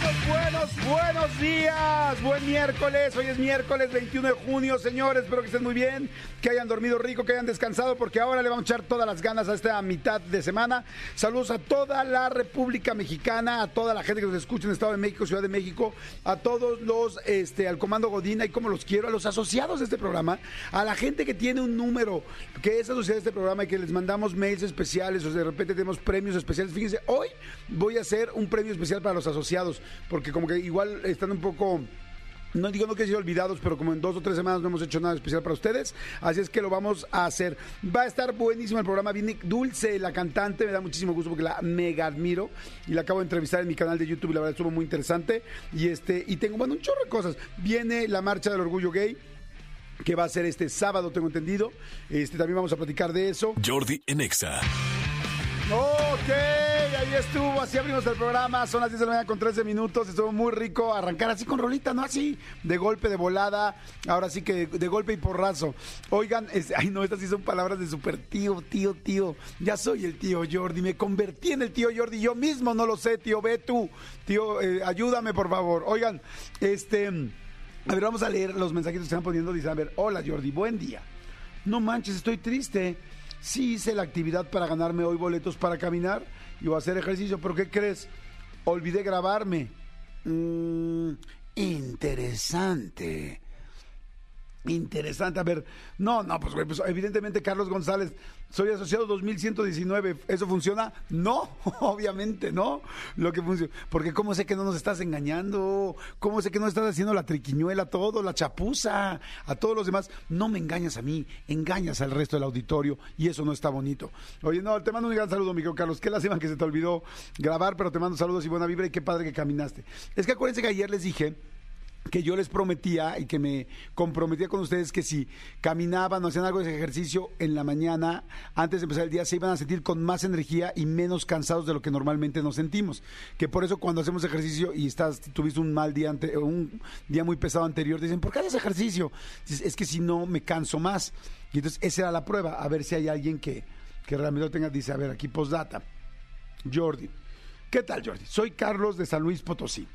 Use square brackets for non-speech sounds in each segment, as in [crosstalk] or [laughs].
Buenos, buenos días. Buen miércoles. Hoy es miércoles 21 de junio, señores. Espero que estén muy bien, que hayan dormido rico, que hayan descansado, porque ahora le vamos a echar todas las ganas a esta mitad de semana. Saludos a toda la República Mexicana, a toda la gente que nos escucha en Estado de México, Ciudad de México, a todos los, este, al Comando Godina y como los quiero, a los asociados de este programa, a la gente que tiene un número que es asociada a este programa y que les mandamos mails especiales o de repente tenemos premios especiales. Fíjense, hoy voy a hacer un premio especial para los asociados porque como que igual están un poco... No digo no que sido olvidados, pero como en dos o tres semanas no hemos hecho nada especial para ustedes, así es que lo vamos a hacer. Va a estar buenísimo el programa. Viene Dulce, la cantante, me da muchísimo gusto porque la mega admiro y la acabo de entrevistar en mi canal de YouTube la verdad estuvo muy interesante. Y este y tengo bueno un chorro de cosas. Viene la marcha del orgullo gay que va a ser este sábado, tengo entendido. Este también vamos a platicar de eso. Jordi Anexa. Ok, ahí estuvo, así abrimos el programa, son las 10 de la mañana con 13 minutos, estuvo muy rico arrancar así con rolita, no así, de golpe, de volada, ahora sí que de golpe y porrazo. Oigan, es- ay no, estas sí son palabras de super tío, tío, tío, ya soy el tío Jordi, me convertí en el tío Jordi, yo mismo no lo sé, tío, ve tú, tío, eh, ayúdame por favor. Oigan, este, a ver, vamos a leer los mensajitos que están poniendo, dicen, a ver, hola Jordi, buen día. No manches, estoy triste. Sí hice la actividad para ganarme hoy boletos para caminar voy a hacer ejercicio, pero ¿qué crees? Olvidé grabarme. Mm, interesante. Interesante. A ver, no, no, pues, pues evidentemente Carlos González, soy asociado 2119. ¿Eso funciona? No, [laughs] obviamente no. Lo que funciona. Porque ¿cómo sé que no nos estás engañando? ¿Cómo sé que no estás haciendo la triquiñuela todo, la chapuza, a todos los demás? No me engañas a mí, engañas al resto del auditorio y eso no está bonito. Oye, no, te mando un gran saludo, Miguel Carlos. Qué lástima que se te olvidó grabar, pero te mando saludos y buena vibra y qué padre que caminaste. Es que acuérdense que ayer les dije que yo les prometía y que me comprometía con ustedes que si caminaban o hacían algo de ejercicio en la mañana, antes de empezar el día, se iban a sentir con más energía y menos cansados de lo que normalmente nos sentimos. Que por eso cuando hacemos ejercicio y estás, tuviste un mal día, ante, un día muy pesado anterior, dicen, ¿por qué haces ejercicio? Dices, es que si no, me canso más. Y entonces esa era la prueba, a ver si hay alguien que, que realmente lo tenga, dice, a ver, aquí postdata. Jordi. ¿Qué tal, Jordi? Soy Carlos de San Luis Potosí.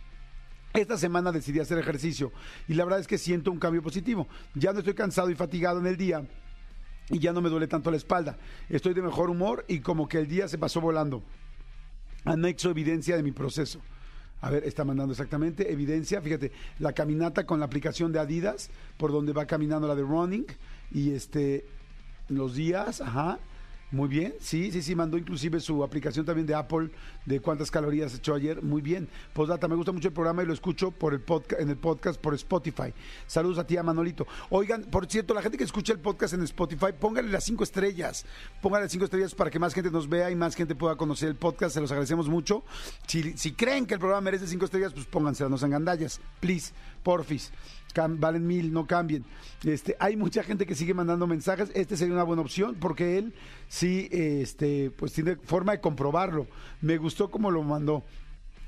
Esta semana decidí hacer ejercicio y la verdad es que siento un cambio positivo. Ya no estoy cansado y fatigado en el día y ya no me duele tanto la espalda. Estoy de mejor humor y como que el día se pasó volando. Anexo evidencia de mi proceso. A ver, está mandando exactamente evidencia. Fíjate, la caminata con la aplicación de Adidas, por donde va caminando la de running y este los días, ajá. Muy bien, sí, sí, sí, mandó inclusive su aplicación también de Apple de cuántas calorías echó ayer. Muy bien. Postdata, me gusta mucho el programa y lo escucho por el podcast, en el podcast por Spotify. Saludos a ti, a Manolito. Oigan, por cierto, la gente que escucha el podcast en Spotify, pónganle las cinco estrellas. Pónganle las cinco estrellas para que más gente nos vea y más gente pueda conocer el podcast. Se los agradecemos mucho. Si, si creen que el programa merece cinco estrellas, pues pónganse, no sean gandallas. Please, porfis. Valen mil, no cambien. Este, hay mucha gente que sigue mandando mensajes. Este sería una buena opción porque él sí, este, pues tiene forma de comprobarlo. Me gustó como lo mandó.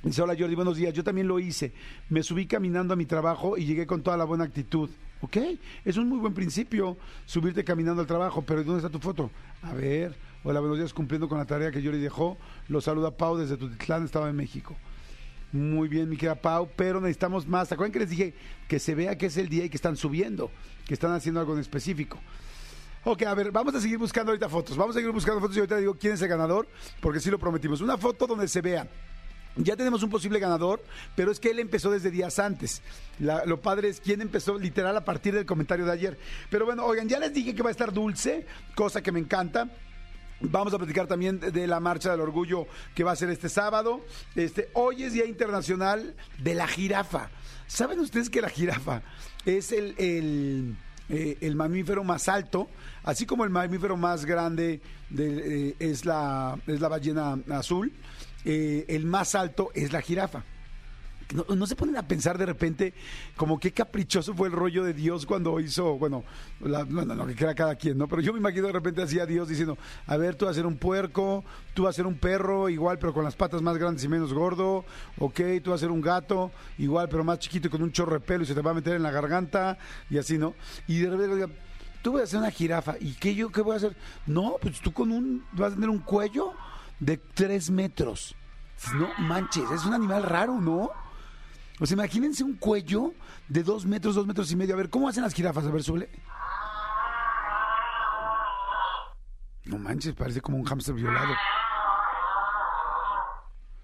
Dice, hola Jordi, buenos días. Yo también lo hice. Me subí caminando a mi trabajo y llegué con toda la buena actitud. Ok, es un muy buen principio subirte caminando al trabajo, pero ¿dónde está tu foto? A ver, hola, buenos días, cumpliendo con la tarea que Jordi dejó. Lo saluda Pau desde Tutitlán, Estado de México. Muy bien, mi querida Pau, pero necesitamos más. ¿Se acuerdan que les dije que se vea que es el día y que están subiendo, que están haciendo algo en específico? Ok, a ver, vamos a seguir buscando ahorita fotos. Vamos a seguir buscando fotos y ahorita digo quién es el ganador, porque sí lo prometimos. Una foto donde se vea. Ya tenemos un posible ganador, pero es que él empezó desde días antes. La- lo padre es quién empezó literal a partir del comentario de ayer. Pero bueno, oigan, ya les dije que va a estar dulce, cosa que me encanta. Vamos a platicar también de la marcha del orgullo que va a ser este sábado. Este, hoy es Día Internacional de la Jirafa. ¿Saben ustedes que la jirafa es el, el, eh, el mamífero más alto? Así como el mamífero más grande de- eh, es, la, es la ballena azul, eh, el más alto es la jirafa. No, no se ponen a pensar de repente como qué caprichoso fue el rollo de Dios cuando hizo, bueno, la- no, no, que crea cada quien, ¿no? Pero yo me imagino de repente así a Dios diciendo, a ver, tú vas a ser un puerco, tú vas a ser un perro, igual, pero con las patas más grandes y menos gordo, ok, tú vas a ser un gato, igual, pero más chiquito y con un chorro pelo y se te va a meter en la garganta y así, ¿no? Y de repente, tú vas a hacer una jirafa. ¿Y qué yo qué voy a hacer? No, pues tú con un, vas a tener un cuello de tres metros. No manches, es un animal raro, ¿no? O sea, imagínense un cuello de dos metros, dos metros y medio. A ver, ¿cómo hacen las jirafas? A ver, suele. No manches, parece como un hámster violado.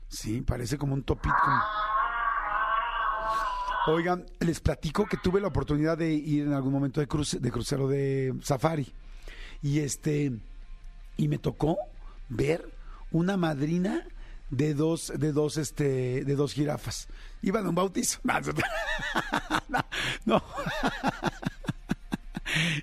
Sí, parece como un topito. Oigan, les platico que tuve la oportunidad de ir en algún momento de, cruce, de crucero de safari. Y este y me tocó ver una madrina de dos, de dos, este, de dos jirafas. Iban a un bautizo. [laughs] No.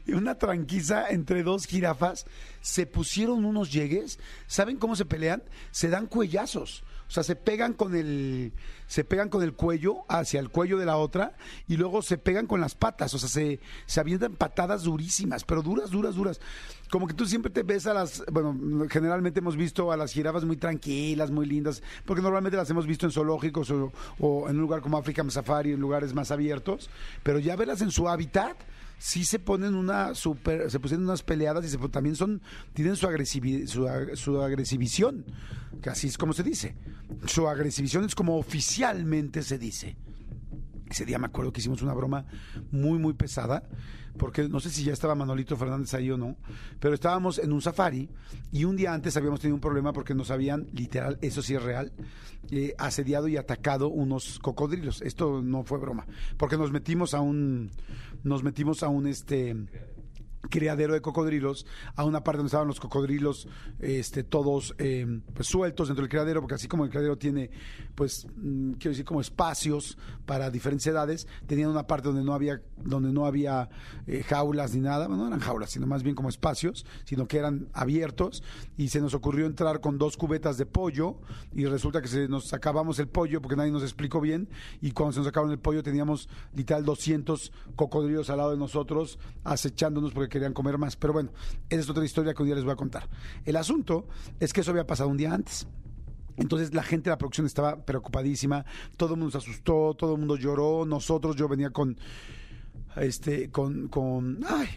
y [laughs] una tranquiza entre dos jirafas. Se pusieron unos llegues. ¿Saben cómo se pelean? Se dan cuellazos. O sea, se pegan con el se pegan con el cuello hacia el cuello de la otra y luego se pegan con las patas, o sea, se, se avientan patadas durísimas, pero duras, duras, duras. Como que tú siempre te ves a las, bueno, generalmente hemos visto a las jirafas muy tranquilas, muy lindas, porque normalmente las hemos visto en zoológicos o, o en un lugar como African Safari, en lugares más abiertos, pero ya verlas en su hábitat, sí se ponen una super, se pusieron unas peleadas y se, también son, tienen su, agresivi, su, su que así es como se dice. Su agresivición es como oficialmente se dice. Ese día me acuerdo que hicimos una broma muy, muy pesada, porque no sé si ya estaba Manolito Fernández ahí o no, pero estábamos en un safari y un día antes habíamos tenido un problema porque nos habían, literal, eso sí es real, eh, asediado y atacado unos cocodrilos. Esto no fue broma, porque nos metimos a un, nos metimos a un, este, criadero de cocodrilos a una parte donde estaban los cocodrilos este todos eh, pues, sueltos dentro del criadero porque así como el criadero tiene pues mm, quiero decir como espacios para diferentes edades tenían una parte donde no había donde no había eh, jaulas ni nada. Bueno, no eran jaulas sino más bien como espacios sino que eran abiertos. Y se nos ocurrió entrar con dos cubetas de pollo y resulta que se nos acabamos el pollo porque nadie nos explicó bien y cuando se nos acabaron el pollo teníamos literal 200 cocodrilos al lado de nosotros acechándonos porque querían comer más. Pero bueno, esa es otra historia que un día les voy a contar. El asunto es que eso había pasado un día antes. Entonces la gente de la producción estaba preocupadísima, todo el mundo se asustó, todo el mundo lloró, nosotros, yo venía con, este, con, con, ay,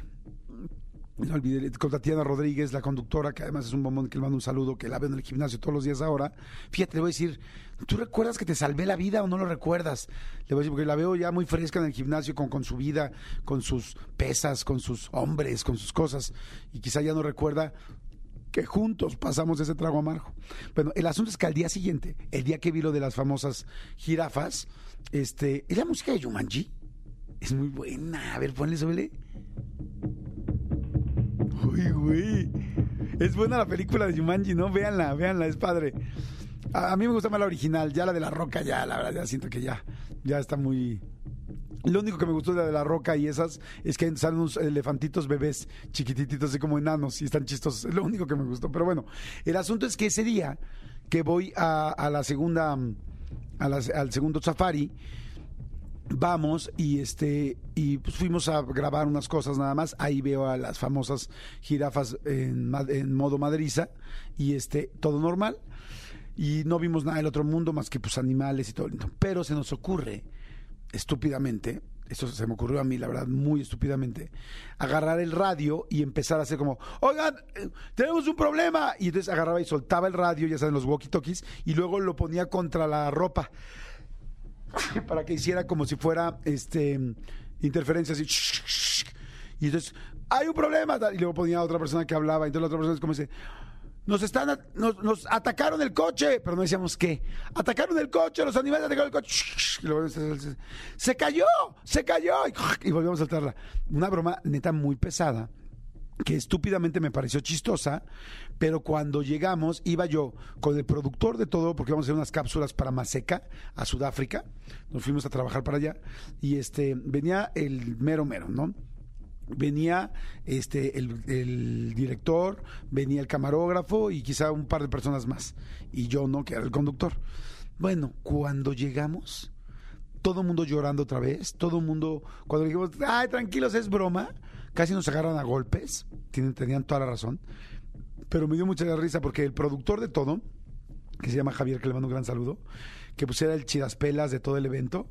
no olvidé, con Tatiana Rodríguez, la conductora, que además es un bombón que le mando un saludo, que la veo en el gimnasio todos los días ahora. Fíjate, le voy a decir, ¿tú recuerdas que te salvé la vida o no lo recuerdas? Le voy a decir, porque la veo ya muy fresca en el gimnasio, con, con su vida, con sus pesas, con sus hombres, con sus cosas, y quizá ya no recuerda que juntos pasamos ese trago amargo. Bueno, el asunto es que al día siguiente, el día que vi lo de las famosas jirafas, este, ¿es la música de Yumanji? Es muy buena. A ver, ponle, suele. Uy, güey. Es buena la película de Jumanji, ¿no? Véanla, véanla, es padre. A, mí me gusta más la original, ya la de la roca, ya, la verdad, ya siento que ya, ya está muy. Lo único que me gustó de la de la roca y esas es que salen unos elefantitos bebés chiquititos, así como enanos, y están chistosos. Es lo único que me gustó. Pero bueno, el asunto es que ese día que voy a, la segunda, al segundo safari, vamos y este y pues fuimos a grabar unas cosas nada más ahí veo a las famosas jirafas en, modo madriza y este todo normal y no vimos nada del otro mundo más que pues animales y todo pero se nos ocurre estúpidamente esto se me ocurrió a mí, la verdad, muy estúpidamente, agarrar el radio y empezar a hacer como, oigan, tenemos un problema. Y entonces agarraba y soltaba el radio, ya saben, los walkie-talkies, y luego lo ponía contra la ropa. [laughs] para que hiciera como si fuera este interferencia así. Y entonces, hay un problema. Y luego ponía otra persona que hablaba. Y entonces la otra persona es como dice, nos están nos, nos, atacaron el coche, pero no decíamos qué. Atacaron el coche, los animales atacaron el coche. Y luego, se cayó, se cayó. Y, y volvemos a saltarla. Una broma neta muy pesada que estúpidamente me pareció chistosa, pero cuando llegamos iba yo con el productor de todo, porque íbamos a hacer unas cápsulas para Maseca, a Sudáfrica, nos fuimos a trabajar para allá, y este venía el mero mero, ¿no? venía este el, el, director, venía el camarógrafo y quizá un par de personas más. Y yo no, que era el conductor. Bueno, cuando llegamos, todo el mundo llorando otra vez, todo el mundo, cuando dijimos, ay, tranquilos, es broma, casi nos agarran a golpes, tienen, tenían toda la razón, pero me dio mucha risa porque el productor de todo, que se llama Javier, que le mando un gran saludo, que pues era el chidaspelas de todo el evento,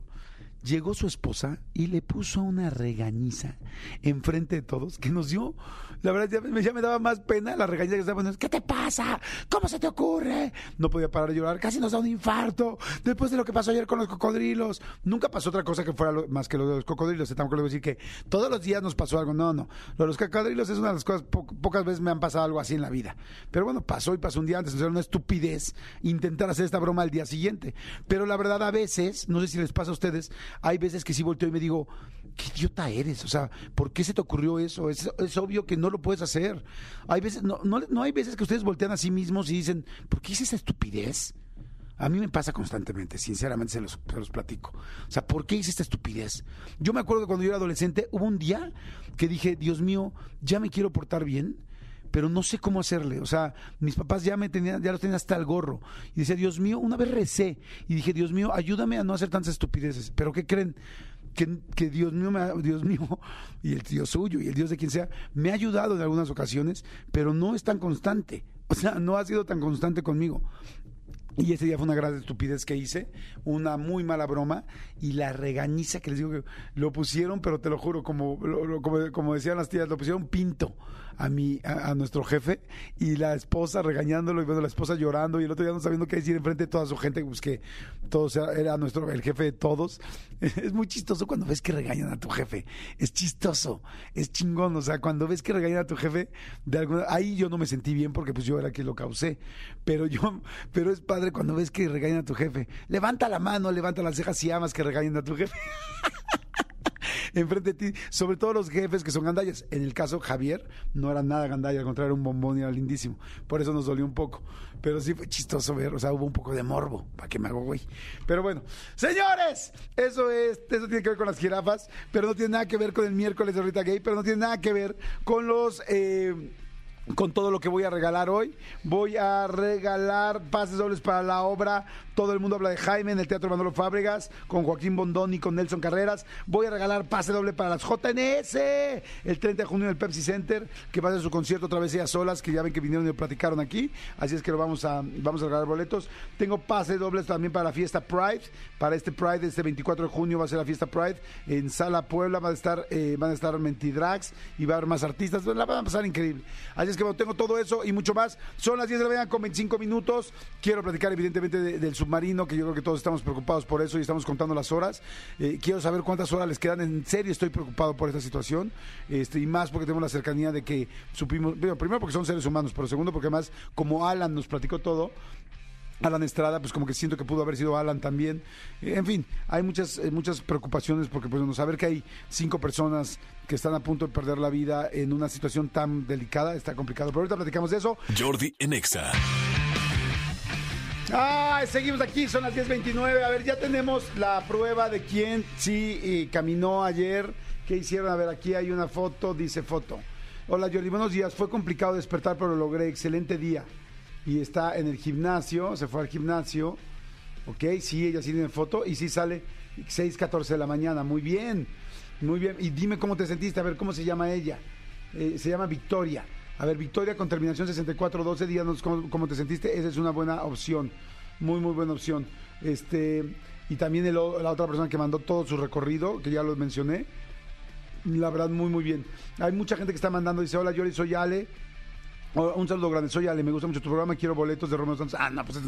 llegó su esposa y le puso una regañiza enfrente de todos que nos dio, la verdad ya me, daba más pena la regañiza que estaba poniendo. ¿Qué te pasa? ¿Cómo se te ocurre? No podía parar de llorar, casi nos da un infarto después de lo que pasó ayer con los cocodrilos. Nunca pasó otra cosa que fuera más que lo de los cocodrilos. Tampoco le voy a decir que todos los días nos pasó algo. No, no. Lo de los cocodrilos es una de las cosas, po- pocas veces me han pasado algo así en la vida. Pero bueno, pasó y pasó un día antes. Era una estupidez intentar hacer esta broma al día siguiente. Pero la verdad, a veces, no sé si les pasa a ustedes, hay veces que sí volteo y me digo, qué idiota eres. O sea, ¿por qué se te ocurrió eso? Es, es obvio que no lo puedes hacer. Hay veces, no, no, no hay veces que ustedes voltean a sí mismos y dicen, ¿por qué hice esa estupidez? A mí me pasa constantemente, sinceramente se los, se los platico. O sea, ¿por qué hice esta estupidez? Yo me acuerdo que cuando yo era adolescente, hubo un día que dije, Dios mío, ya me quiero portar bien, pero no sé cómo hacerle. O sea, mis papás ya me tenían, ya los tenían hasta el gorro. Y decía, Dios mío, una vez recé y dije, Dios mío, ayúdame a no hacer tantas estupideces. Pero ¿qué creen? Que, que Dios mío, me Dios mío, [laughs] y el Dios suyo, y el Dios de quien sea, me ha ayudado en algunas ocasiones, pero no es tan constante. O sea, no ha sido tan constante conmigo. Y ese día fue una gran estupidez que hice, una muy mala broma y la regañiza que les digo que lo pusieron, pero te lo juro, como, lo- lo- como, como decían las tías, lo pusieron pinto a mi, a, nuestro jefe y la esposa regañándolo y bueno, la esposa llorando y el otro día no sabiendo qué decir enfrente de toda su gente, pues que todos era, era nuestro, el jefe de todos. [laughs] Es muy chistoso cuando ves que regañan a tu jefe, es chistoso, es chingón, o sea, cuando ves que regañan a tu jefe, de alguna, ahí yo no me sentí bien porque pues yo era quien lo causé, pero yo, [laughs] pero es padre cuando ves que regañan a tu jefe. Levanta la mano, levanta las cejas si amas que regañen a tu jefe. [laughs] [laughs] Enfrente de ti, sobre todo los jefes que son gandallas. En el caso Javier no era nada gandalla, al contrario, era un bombón y era lindísimo. Por eso nos dolió un poco. Pero sí fue chistoso ver, o sea, hubo un poco de morbo, para que me hago güey. Pero bueno, señores, eso es, eso tiene que ver con las jirafas, pero no tiene nada que ver con el miércoles de Rita Gay, pero no tiene nada que ver con los eh, con todo lo que voy a regalar hoy. Voy a regalar pases dobles para la obra. Todo el mundo habla de Jaime en el Teatro Manolo Fábregas, con Joaquín Bondón y con Nelson Carreras. Voy a regalar pase doble para las JNS el 30 de junio en el Pepsi Center, que va a ser su concierto otra vez ellas solas, que ya ven que vinieron y platicaron aquí. Así es que lo vamos a, vamos a regalar boletos. Tengo pase dobles también para la fiesta Pride. Para este Pride, este 24 de junio va a ser la fiesta Pride. En Sala Puebla va a estar, eh, van a estar Mentidrags y va a haber más artistas. La van a pasar increíble. Así es que bueno, tengo todo eso y mucho más. Son las 10 de la mañana con 25 minutos. Quiero platicar evidentemente de- del submarino, que yo creo que todos estamos preocupados por eso y estamos contando las horas. Eh, quiero saber cuántas horas les quedan. En serio estoy preocupado por esta situación. Este, y más porque tenemos la cercanía de que supimos, bueno, primero porque son seres humanos, pero segundo porque además como Alan nos platicó todo, Alan Estrada, pues como que siento que pudo haber sido Alan también. En fin, hay muchas eh, muchas preocupaciones porque pues bueno, saber que hay cinco personas que están a punto de perder la vida en una situación tan delicada está complicado. Pero ahorita platicamos de eso. Jordi en Exa. Ay, seguimos aquí, son las 10.29. A ver, ya tenemos la prueba de quién sí eh, caminó ayer. ¿Qué hicieron? A ver, aquí hay una foto, dice foto. Hola Jordi, buenos días. Fue complicado despertar, pero lo logré. Excelente día. Y está en el gimnasio, se fue al gimnasio. Ok, sí, ella sí tiene foto y sí sale 6.14 de la mañana. Muy bien, muy bien. Y dime cómo te sentiste, a ver cómo se llama ella. Eh, se llama Victoria. A ver, Victoria con terminación 6412, díganos cómo, cómo te sentiste. Esa es una buena opción. Muy, muy buena opción. Este, y también el la otra persona que mandó todo su recorrido, que ya lo mencioné. La verdad, muy, muy bien. Hay mucha gente que está mandando, dice, hola, Yori, soy Ale. Oh, Un saludo grande, soy Ale, me gusta mucho tu programa, quiero boletos de Romeo Santos. Ah, no, pues es-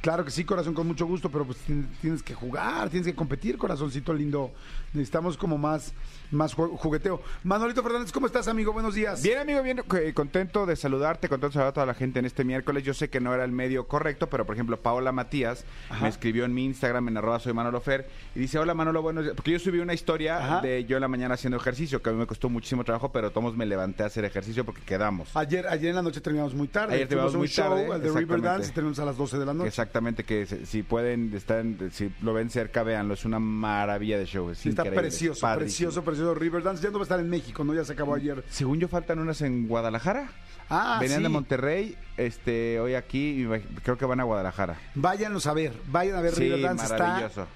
claro que sí, corazón, con mucho gusto, pero pues tien- tienes que jugar, tienes que competir, corazoncito lindo. Necesitamos como más, más ju- jugueteo. Manolito Fernández, ¿cómo estás, amigo? Buenos días. Bien, amigo, bien, eh, contento de saludarte, contento de saludar a toda la gente en este miércoles. Yo sé que no era el medio correcto, pero por ejemplo, Paola Matías Ajá. me escribió en mi Instagram, en arroba soy Manolo Fer, y dice, hola Manolo, buenos días. Porque yo subí una historia Ajá. de yo en la mañana haciendo ejercicio, que a mí me costó muchísimo trabajo, pero todos me levanté a hacer ejercicio porque quedamos. Ayer, ayer en la noche terminamos muy tarde. Ayer terminamos un muy tarde, el de exactamente. Riverdance, terminamos a las 12 de la noche. Exactamente, que si pueden, estar en- si lo ven cerca, véanlo, es una maravilla de show. Es Sí, está precioso, padrísimo. precioso, precioso Riverdance. Ya no va a estar en México, ¿no? Ya se acabó ayer. Según yo, faltan unas en Guadalajara. Ah, Venían sí. de Monterrey, este, hoy aquí, y creo que van a Guadalajara. Váyanlos a ver, vayan a ver Sí, Riverdance. Está, maravilloso.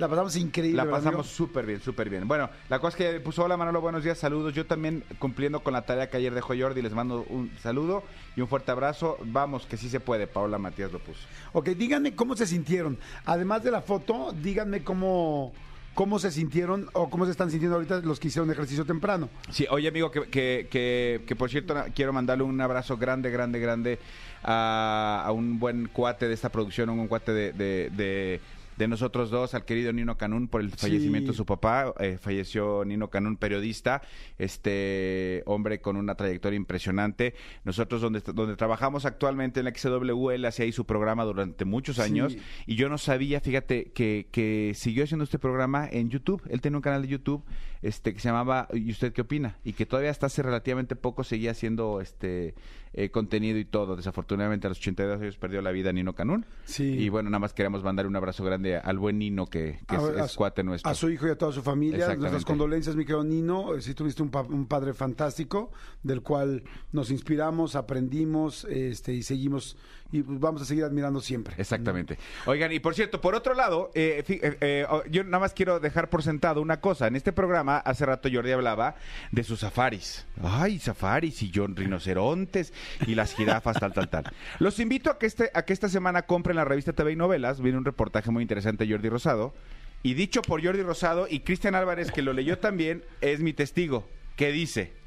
La pasamos increíble. La ¿verdad, pasamos súper bien, súper bien. Bueno, la cosa es que puso, hola Manolo, buenos días, saludos. Yo también cumpliendo con la tarea que ayer dejó Jordi, les mando un saludo y un fuerte abrazo. Vamos, que sí se puede, Paola Matías lo puso. Ok, díganme cómo se sintieron. Además de la foto, díganme cómo, cómo se sintieron o cómo se están sintiendo ahorita los que hicieron ejercicio temprano. Sí, oye amigo, que, que, que, que por cierto quiero mandarle un abrazo grande, grande, grande a, a un buen cuate de esta producción, un buen cuate de, de, de- de nosotros dos, al querido Nino Canún, por el fallecimiento de su papá. Eh, falleció Nino Canún, periodista, este hombre con una trayectoria impresionante. Nosotros donde, donde trabajamos actualmente en la XW, él hacía ahí su programa durante muchos Sí. años y yo no sabía, fíjate, que, que siguió haciendo este programa en YouTube. Él tenía un canal de YouTube este que se llamaba ¿Y usted qué opina? Y que todavía hasta hace relativamente poco seguía haciendo este eh, contenido y todo. Desafortunadamente a los 82 años perdió la vida Nino Canún. Sí. Y bueno, nada más queremos mandar un abrazo grande al buen Nino que, que es, cuate nuestro. A su hijo y a toda su familia. Nuestras condolencias, mi querido Nino. Eh, Sí tuviste un, pa- un padre fantástico, del cual nos inspiramos, aprendimos este, y seguimos, y vamos a seguir admirando siempre. Exactamente. Oigan, y por cierto, por otro lado, eh, eh, eh, oh, yo nada más quiero dejar por sentado una cosa. En este programa, hace rato Jordi hablaba de sus safaris. Ay, safaris y John rinocerontes y las jirafas, tal, tal, tal. Los invito a que, este, a que esta semana compren la revista TV y Novelas. Viene un reportaje muy interesante de Jordi Rosado. Y dicho por Jordi Rosado y Cristian Álvarez, que lo leyó también, es mi testigo, que dice...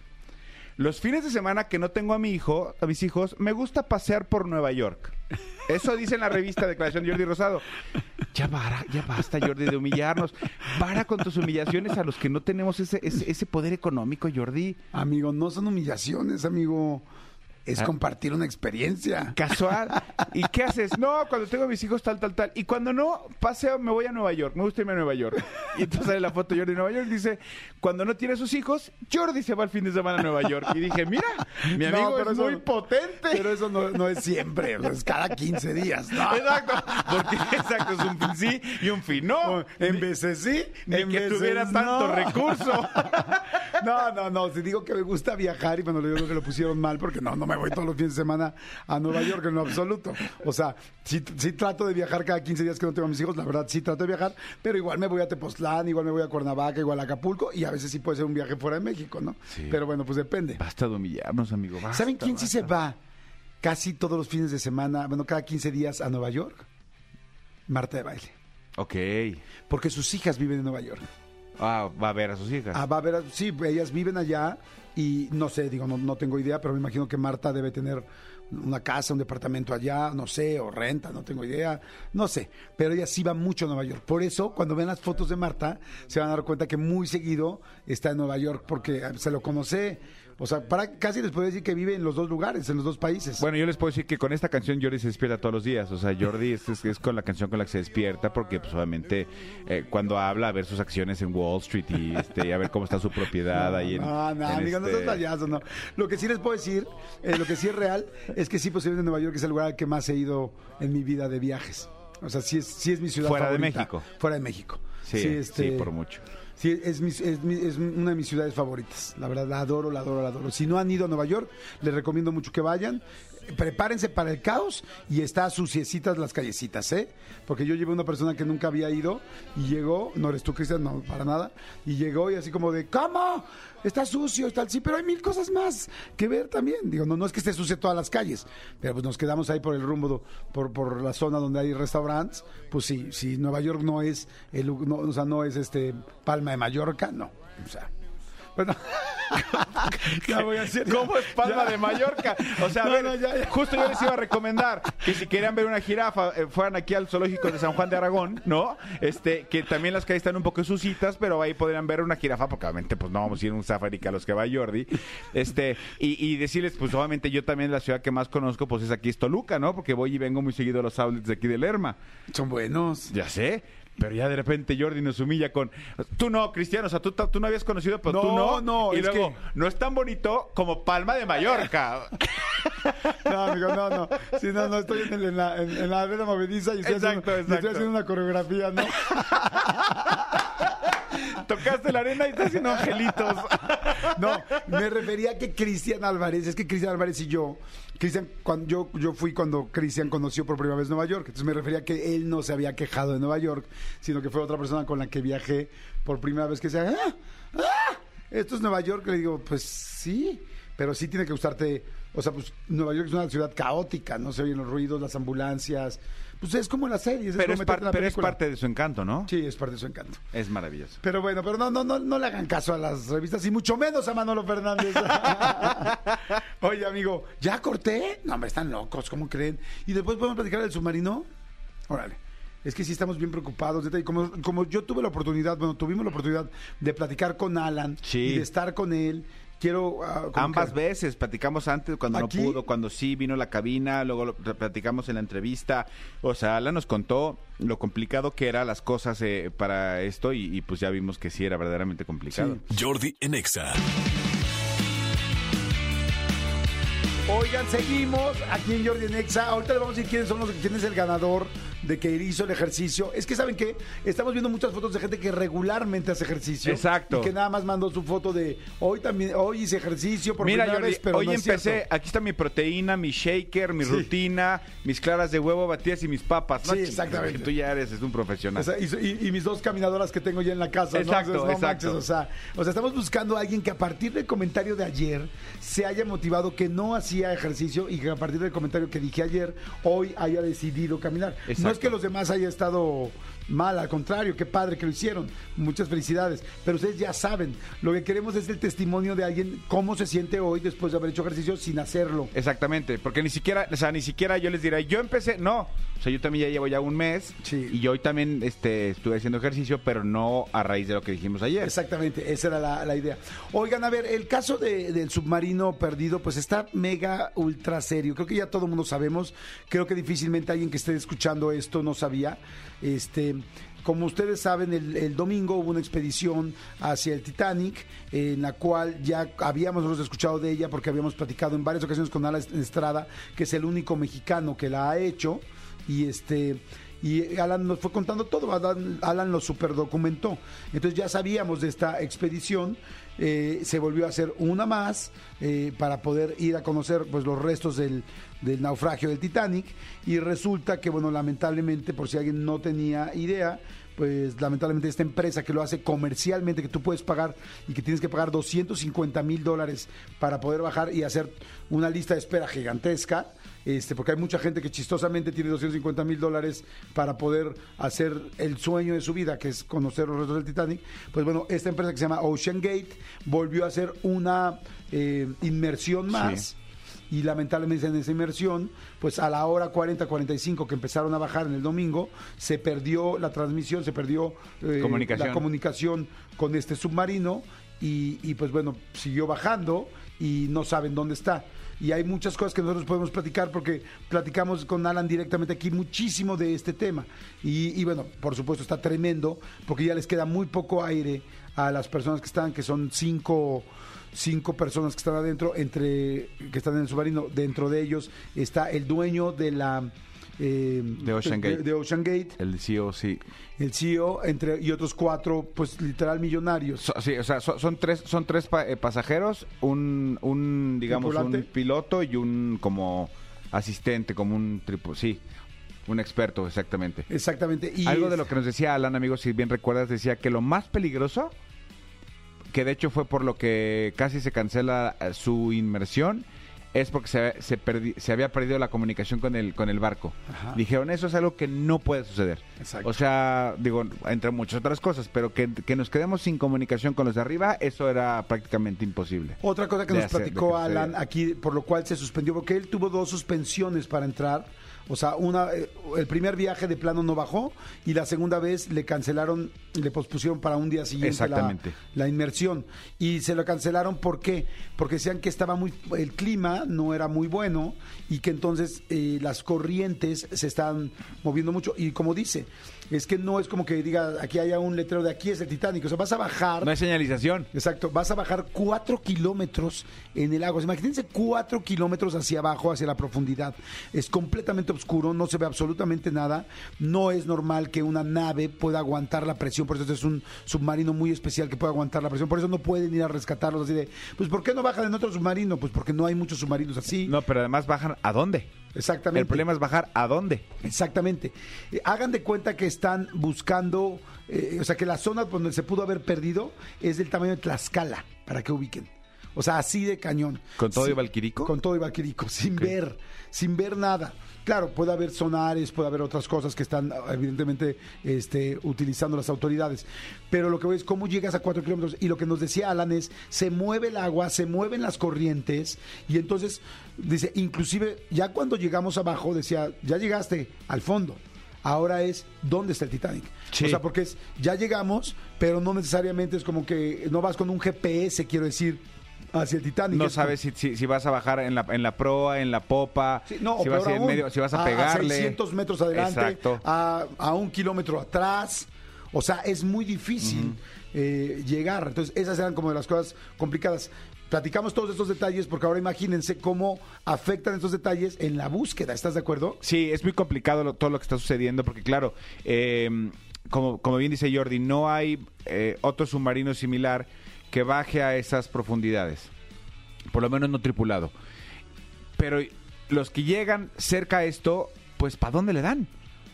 Los fines de semana que no tengo a mi hijo, a mis hijos, me gusta pasear por Nueva York. Eso dice en la revista Declaración de Jordi Rosado. Ya, para, ya basta, Jordi, de humillarnos. Para con tus humillaciones a los que no tenemos ese, ese, ese poder económico, Jordi. Amigo, no son humillaciones, amigo. Es Ah. compartir una experiencia. Casual. ¿Y qué haces? No, cuando tengo a mis hijos, tal, tal, tal. Y cuando no, paseo, me voy a Nueva York. Me gusta irme a Nueva York. Y entonces sale la foto de Jordi en Nueva York. Dice, cuando no tiene sus hijos, Jordi se va el fin de semana a Nueva York. Y dije, mira, mi No, amigo pero es eso- muy potente. Pero eso no, no es siempre, es cada 15 días. ¿no? Exacto, porque [laughs] exacto, es un fin sí y un fin no. En veces sí, Ni en que veces tuviera tanto no. recurso. [laughs] No, no, no. Si digo que me gusta viajar y bueno, yo creo que lo pusieron mal porque no, no me voy todos los fines de semana a Nueva York en lo absoluto. O sea, sí, sí trato de viajar cada 15 días que no tengo a mis hijos, la verdad sí trato de viajar, pero igual me voy a Tepoztlán, igual me voy a Cuernavaca, igual a Acapulco y a veces sí puede ser un viaje fuera de México, ¿no? Sí. Pero bueno, pues depende. Basta de humillarnos, amigo. basta, ¿Saben quién sí se basta. va casi todos los fines de semana, bueno, cada 15 días a Nueva York? Marta de baile. Ok. Porque sus hijas viven en Nueva York. Ah, va a ver a sus hijas. Ah, va a ver, sí, ellas viven allá y no sé, digo, no, no tengo idea, pero me imagino que Marta debe tener una casa, un departamento allá, no sé, o renta, no tengo idea, no sé, pero ella sí va mucho a Nueva York. Por eso, cuando ven las fotos de Marta, se van a dar cuenta que muy seguido está en Nueva York porque eh, se lo conoce, o sea, para, casi les puedo decir que vive en los dos lugares, en los dos países. Bueno, yo les puedo decir que con esta canción Jordi se despierta todos los días. O sea, Jordi es, es- es con la canción con la que se despierta porque, pues, obviamente, eh, cuando habla, a ver sus acciones en Wall Street y, este, y a ver cómo está su propiedad ahí en. No, no, en amigo, no este- seas payaso, no. Lo que sí les puedo decir, eh, lo que sí es real, es que sí, posiblemente Nueva York es el lugar al que más he ido en mi vida de viajes. O sea, sí es, sí es mi ciudad Fuera de. México. Fuera de México. Sí, este, sí, por mucho. Es, mi- es mi- es una de mis ciudades favoritas. La verdad, la adoro, la adoro, la adoro. Si no han ido a Nueva York, les recomiendo mucho que vayan. Prepárense para el caos y está suciecitas las callecitas, ¿eh? Porque yo llevé una persona que nunca había ido y llegó, no eres tú, Cristian, no, para nada, y llegó y así como de, ¿cómo? Está sucio, está sí, pero hay mil cosas más que ver también. Digo, no, no es que esté sucio todas las calles, pero pues nos quedamos ahí por el rumbo, por, por la zona donde hay restaurantes. Pues sí, si Nueva York no es, el, no, o sea, no es este Palma de Mallorca, no. O sea, bueno, [laughs] ya voy a hacer. ¿Cómo es Palma ya. de Mallorca? O sea, a No, ver, no, ya, ya. justo yo les iba a recomendar que si querían ver una jirafa, eh, fueran aquí al zoológico de San Juan de Aragón, ¿no? Este, que también las calles están un poco sucitas, pero ahí podrían ver una jirafa, porque obviamente pues no vamos a ir a un safari que a los que va Jordi. Este, y, y decirles, pues obviamente yo también la ciudad que más conozco, pues es aquí es Toluca, ¿no? Porque voy y vengo muy seguido a los outlets de aquí de Lerma. Son buenos. Ya sé. Pero ya de repente Jordi nos humilla con tú no, Cristiano, o sea, tú, tú no habías conocido, pero tú No, no. no, y es luego, que- no es tan bonito como Palma de Mallorca. [laughs] No, amigo, no, no. Sí, no, no, estoy en, el- en la, en, en la arena movediza y estoy, Exacto, haciendo, y estoy exacto. haciendo una coreografía, ¿no? [laughs] Tocaste la arena y estás haciendo angelitos. [laughs] No, me refería a que Cristian Álvarez, es que Cristian Álvarez y yo, Cristian, cuando yo, yo fui cuando Cristian conoció por primera vez Nueva York, entonces me refería a que él no se había quejado de Nueva York, sino que fue otra persona con la que viajé por primera vez que decía, ¡ah! ¡ah! Esto es Nueva York, le digo, pues sí, pero sí tiene que gustarte, o sea, pues Nueva York es una ciudad caótica, no se oyen los ruidos, las ambulancias, pues es como en las series. Pero, como es, meterte par- en la pero es parte de su encanto, ¿no? Sí, es parte de su encanto. Es maravilloso. Pero bueno, pero no, no, no, no le hagan caso a las revistas y mucho menos a Manolo Fernández. [laughs] Oye, amigo, ¿ya corté? No, hombre, están locos, ¿cómo creen? Y después podemos platicar del submarino. Órale. Es que sí estamos bien preocupados. Y como, como yo tuve la oportunidad, bueno, tuvimos la oportunidad de platicar con Alan Sí. y de estar con él, quiero... ah, Ambas que- veces, platicamos antes cuando ¿Aquí? no pudo, cuando sí vino a la cabina, luego lo platicamos en la entrevista. O sea, Alan nos contó lo complicado que eran las cosas eh, para esto y, y pues ya vimos que sí era verdaderamente complicado. Sí. Jordi en Exa. Oigan, seguimos aquí en Jordi Nexa. Ahorita le vamos a decir quiénes son los, quién es el ganador de que hizo el ejercicio. Es que saben qué, estamos viendo muchas fotos de gente que regularmente hace ejercicio. Exacto. Y que nada más mandó su foto de hoy también, hoy hice ejercicio por Mira, primera Jordi, vez, pero hoy no es empecé, cierto. aquí está mi proteína, mi shaker, mi Sí. rutina, mis claras de huevo batidas y mis papas. Sí, exactamente. Tú ya eres es un profesional. O sea, y, y- y mis dos caminadoras que tengo ya en la casa. ¿no? Exacto, Entonces, no exacto. manches, o, sea, o sea, estamos buscando a alguien que a partir del comentario de ayer se haya motivado que no hacía ejercicio y que a partir del comentario que dije ayer, hoy haya decidido caminar. No es que los demás haya estado mal, al contrario, qué padre que lo hicieron. Muchas felicidades. Pero ustedes ya saben, lo que queremos es el testimonio de alguien, cómo se siente hoy después de haber hecho ejercicio sin hacerlo. Exactamente, porque ni siquiera, o sea, ni siquiera yo les diré, yo empecé, no, o sea, yo también ya llevo ya un mes Sí. y yo hoy también este, estuve haciendo ejercicio, pero no a raíz de lo que dijimos ayer. Exactamente, esa era la, la idea. Oigan, a ver, el caso de- del submarino perdido, pues está mega ultra serio. Creo que ya todo el mundo sabemos. Creo que difícilmente alguien que esté escuchando esto no sabía. Este. Como ustedes saben, el, domingo hubo una expedición hacia el Titanic, en la cual ya habíamos nosotros escuchado de ella porque habíamos platicado en varias ocasiones con Alan Estrada, que es el único mexicano que la ha hecho. Y este y Alan nos fue contando todo, Alan, Alan lo superdocumentó. Entonces ya sabíamos de esta expedición, eh, se volvió a hacer una más eh, para poder ir a conocer pues los restos del, del naufragio del Titanic y resulta que bueno, lamentablemente, por si alguien no tenía idea, pues lamentablemente esta empresa que lo hace comercialmente, que tú puedes pagar y que tienes que pagar 250 mil dólares para poder bajar y hacer una lista de espera gigantesca, este, porque hay mucha gente que chistosamente tiene 250 mil dólares para poder hacer el sueño de su vida, que es conocer los restos del Titanic. Pues bueno, esta empresa que se llama Ocean Gate volvió a hacer una eh, inmersión más. Y lamentablemente en esa inmersión, pues a la hora 40-45 que empezaron a bajar en el domingo, se perdió la transmisión, se perdió eh, Comunicación. la comunicación con este submarino y, y, pues bueno, siguió bajando y no saben dónde está. Y hay muchas cosas que nosotros podemos platicar porque platicamos con Alan directamente aquí muchísimo de este tema. Y, y bueno, por supuesto está tremendo porque ya les queda muy poco aire a las personas que están, que son cinco cinco personas que están adentro, entre que están en el submarino, dentro de ellos está el dueño de la eh, De Ocean Gate. de Ocean Gate, El CEO, sí. el CEO, entre y otros cuatro, pues literal millonarios. So- sí, o sea, so- son tres, son tres pa- eh, pasajeros, un, un digamos, ¿Tripulante? un piloto y un como asistente, como un tripu, sí, un experto, exactamente. Exactamente. Y Algo de lo que nos decía Alan, amigos, si bien recuerdas, decía que lo más peligroso, que de hecho fue por lo que casi se cancela eh, su inmersión, es porque se, se, perdi- se había perdido la comunicación con el, con el barco. Ajá. Dijeron, eso es algo que no puede suceder. Exacto. O sea, digo, entre muchas otras cosas, pero que, que nos quedemos sin comunicación con los de arriba, eso era prácticamente imposible. Otra cosa que nos hacer- platicó que Alan aquí, por lo cual se suspendió, porque él tuvo dos suspensiones para entrar. O sea, una, eh, el primer viaje de plano no bajó y la segunda vez le cancelaron, le pospusieron para un día siguiente la, inmersión. Y se lo cancelaron, ¿por qué? Porque decían que estaba muy, el clima no era muy bueno y que entonces eh, las corrientes se están moviendo mucho. Y como dice, es que no es como que diga, aquí haya un letrero de aquí es el Titanic. O sea, vas a bajar. No hay señalización. Exacto, vas a bajar cuatro kilómetros en el agua. O sea, Imagínense cuatro kilómetros hacia abajo, hacia la profundidad. Es completamente oscuro, no se ve absolutamente nada. No es normal que una nave pueda aguantar la presión, por eso este es un submarino muy especial que puede aguantar la presión. Por eso no pueden ir a rescatarlos así de, pues ¿por qué no bajan en otro submarino? Pues porque no hay muchos submarinos así. No, pero además bajan a dónde. Exactamente. El problema es bajar a dónde. Exactamente. Eh, hagan de cuenta que están buscando, eh, o sea, que la zona donde se pudo haber perdido es del tamaño de Tlaxcala, para que ubiquen. O sea, así de cañón. ¿Con todo Sí, y Valquirico? Con todo y Valquirico, sin ver, sin ver nada. Claro, puede haber sonares, puede haber otras cosas que están evidentemente este, utilizando las autoridades. Pero lo que voy es cómo llegas a cuatro kilómetros. Y lo que nos decía Alan es, se mueve el agua, se mueven las corrientes. Y entonces, dice, inclusive ya cuando llegamos abajo, decía, ya llegaste al fondo. Ahora es, ¿dónde está el Titanic? Sí. O sea, porque es, ya llegamos, pero no necesariamente es como que no vas con un GPS, quiero decir, hacia el Titanic. No Es sabes si, si, si vas a bajar en la, en la proa, en la popa, Sí, no, si, o vas a en medio, si vas a a pegarle. 600 metros adelante, a, a un kilómetro atrás. O sea, es muy difícil eh, llegar. Entonces, esas eran como de las cosas complicadas. Platicamos todos estos detalles porque ahora imagínense cómo afectan estos detalles en la búsqueda. ¿Estás de acuerdo? Sí, es muy complicado lo- todo lo que está sucediendo porque, claro, eh, como, como bien dice Jordi, no hay eh, otro submarino similar que baje a esas profundidades. Por lo menos no tripulado. Pero los que llegan cerca a esto, pues ¿para dónde le dan?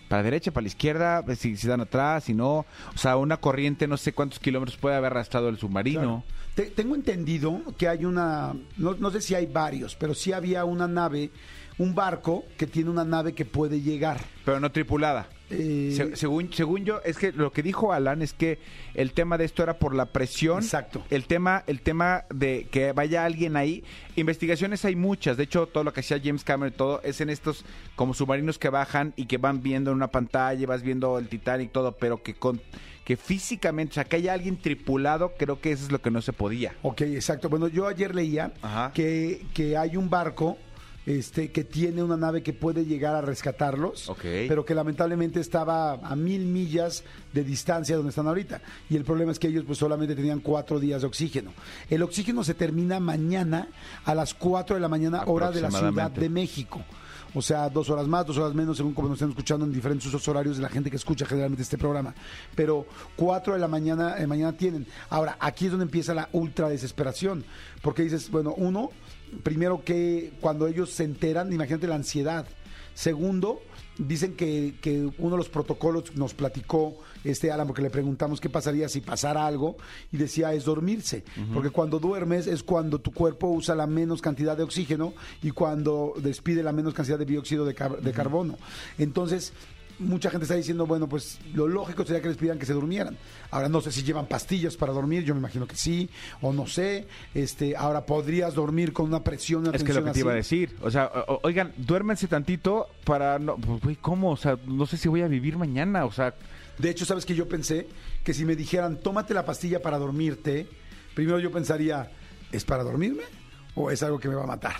¿Para la derecha, para la izquierda? Si, si dan atrás, si no. O sea, una corriente, no sé cuántos kilómetros puede haber arrastrado el submarino. Te- tengo entendido que hay una, no, no sé si hay varios, pero sí había una nave, un barco que tiene una nave que puede llegar. Pero no tripulada. Eh, Se- según, según yo, es que lo que dijo Alan es que el tema de esto era por la presión. Exacto. El tema, el tema de que vaya alguien ahí. Investigaciones hay muchas. De hecho, todo lo que hacía James Cameron, todo es en estos como submarinos que bajan y que van viendo en una pantalla, vas viendo el Titanic, todo, pero que con que físicamente, o sea, que haya alguien tripulado, creo que eso es lo que no se podía. Ok, exacto. Bueno, yo ayer leía Ajá. que, que hay un barco este, que tiene una nave que puede llegar a rescatarlos, pero que lamentablemente estaba a mil millas de distancia donde están ahorita. Y el problema es que ellos pues solamente tenían cuatro días de oxígeno. El oxígeno se termina mañana a las cuatro de la mañana, hora de la Ciudad de México. O sea, dos horas más, dos horas menos, según como nos estén escuchando en diferentes usos horarios de la gente que escucha generalmente este programa. Pero cuatro de la mañana, eh, mañana tienen. Ahora, aquí es donde empieza la ultra desesperación. Porque dices, bueno, uno, primero que cuando ellos se enteran, imagínate la ansiedad. Segundo, dicen que, que uno de los protocolos nos platicó este Alan, porque le preguntamos qué pasaría si pasara algo, y decía es dormirse, porque cuando duermes es cuando tu cuerpo usa la menos cantidad de oxígeno y cuando despide la menos cantidad de dióxido de, car- de carbono. Entonces, mucha gente está diciendo, bueno, pues lo lógico sería que les pidan que se durmieran. Ahora no sé si llevan pastillas para dormir, yo me imagino que sí, o no sé. Este, ahora podrías dormir con una presión, una Es que lo que te iba a decir. O sea, o- oigan, duérmense tantito para no. Pues, güey, ¿cómo? O sea, no sé si voy a vivir mañana. O sea, De hecho, ¿sabes que Yo pensé que si me dijeran, tómate la pastilla para dormirte, primero yo pensaría, ¿es para dormirme o es algo que me va a matar?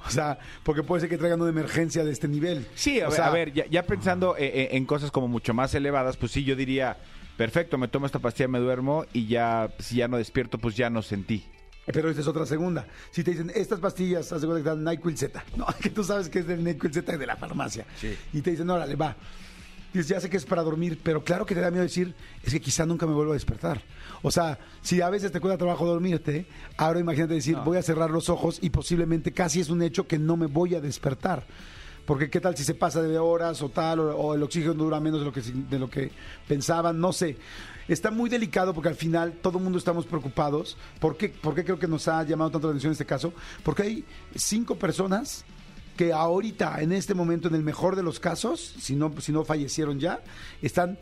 [laughs] O sea, porque puede ser que traigan una emergencia de este nivel. Sí, a, O ver, sea, a ver, ya, ya pensando eh, eh, en cosas como mucho más elevadas, pues sí, yo diría, perfecto, me tomo esta pastilla, me duermo y ya, si ya no despierto, pues ya no sentí. Pero esta es otra segunda. Si te dicen, estas pastillas, cuenta que dan NyQuil Z. [laughs] No, que tú sabes que es del NyQuil Z de la farmacia. Sí. Y te dicen, órale, va. Dices, ya sé que es para dormir, pero claro que te da miedo decir, es que quizá nunca me vuelvo a despertar. O sea, si a veces te cuesta trabajo dormirte, ahora imagínate decir, voy a cerrar los ojos y posiblemente casi es un hecho que no me voy a despertar. Porque qué tal si se pasa de horas o tal, o, o el oxígeno dura menos de lo que de lo que pensaban, no sé. Está muy delicado porque al final todo el mundo estamos preocupados. ¿Por qué, ¿Por qué creo que nos ha llamado tanto la atención este caso? Porque hay cinco personas que ahorita, en este momento, en el mejor de los casos, si no, si no fallecieron ya, están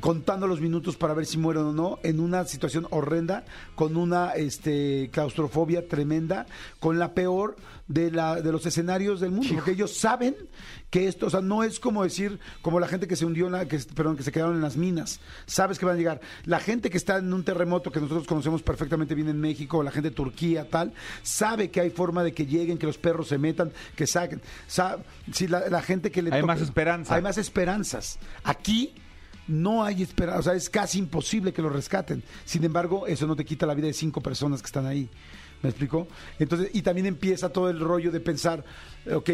contando los minutos para ver si mueren o no, en una situación horrenda, con una este, claustrofobia tremenda, con la peor de, la, de los escenarios del mundo, porque ellos saben que esto, o sea, no es como decir, como la gente que se hundió, en la, que, perdón, que se quedaron en las minas, sabes que van a llegar. La gente que está en un terremoto que nosotros conocemos perfectamente bien en México, la gente de Turquía, tal, sabe que hay forma de que lleguen, que los perros se metan, que saquen. Sa- si la, la gente que le Hay más esperanza. Hay más esperanzas. Aquí no hay esperanza, o sea, es casi imposible que lo rescaten. Sin embargo, eso no te quita la vida de cinco personas que están ahí. ¿Me explico? Entonces, y también empieza todo el rollo de pensar, ok,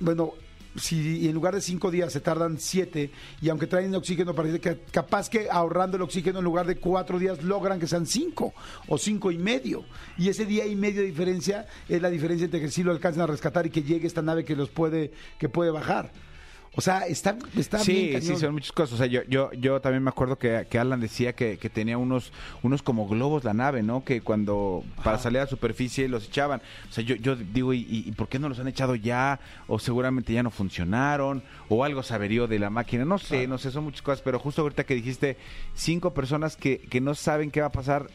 bueno, si en lugar de cinco días se tardan siete y aunque traen oxígeno, parece que capaz que ahorrando el oxígeno en lugar de cuatro días logran que sean cinco o cinco y medio. Y ese día y medio de diferencia es la diferencia entre que sí lo alcancen a rescatar y que llegue esta nave que los puede, que puede bajar. O sea, está, está Sí, bien sí, cañón. son muchas cosas. O sea, yo, yo, yo también me acuerdo que, que Alan decía que, que tenía unos, unos como globos la nave, ¿no? Que cuando para salir a la superficie los echaban. O sea, yo, yo digo, ¿y, y por qué no los han echado ya? O seguramente ya no funcionaron, o algo se averió de la máquina. No sé, no sé, son muchas cosas. Pero justo ahorita que dijiste, cinco personas que, que no saben qué va a pasar.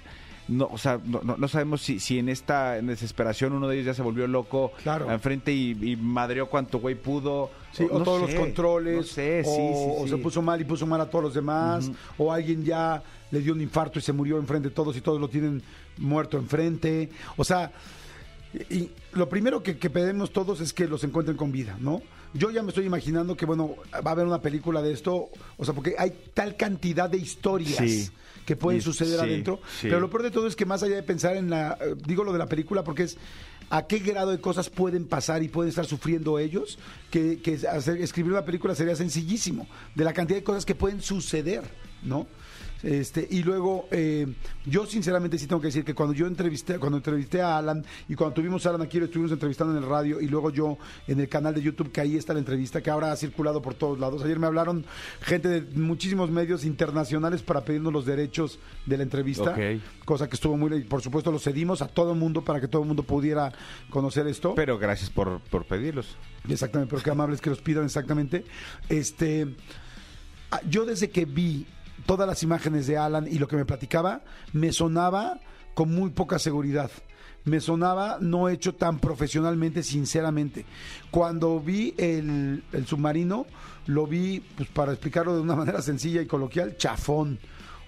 No, o sea, no, no, no sabemos si, si en esta desesperación uno de ellos ya se volvió loco Claro. enfrente y, y madreó cuanto güey pudo. Sí, o no todos los controles, no sé, sí, o, sí, o sí. se puso mal y puso mal a todos los demás, o alguien ya le dio un infarto y se murió enfrente de todos y todos lo tienen muerto enfrente. O sea, y, y lo primero que, que pedimos todos es que los encuentren con vida, ¿no? Yo ya me estoy imaginando que, bueno, va a haber una película de esto, o sea, porque hay tal cantidad de historias Sí. Que pueden suceder sí, adentro, sí. pero lo peor de todo es que más allá de pensar en la, eh, digo lo de la película porque es a qué grado de cosas pueden pasar y pueden estar sufriendo ellos, que, que hacer- escribir una película sería sencillísimo, de la cantidad de cosas que pueden suceder, ¿no? Este, y luego, eh, yo sinceramente sí tengo que decir que cuando yo entrevisté, cuando entrevisté a Alan y cuando tuvimos a Alan aquí, lo estuvimos entrevistando en el radio y luego yo en el canal de YouTube, que ahí está la entrevista, que ahora ha circulado por todos lados. Ayer me hablaron gente de muchísimos medios internacionales para pedirnos los derechos de la entrevista, cosa que estuvo muy, por supuesto lo cedimos a todo el mundo para que todo el mundo pudiera conocer esto. Pero gracias por, por pedirlos. Exactamente, pero qué amables que los pidan exactamente. Este, ah, yo desde que vi todas las imágenes de Alan y lo que me platicaba, me sonaba con muy poca seguridad. Me sonaba no hecho tan profesionalmente, sinceramente. Cuando vi el, submarino, lo vi, pues para explicarlo de una [laughs] manera sencilla y coloquial, chafón.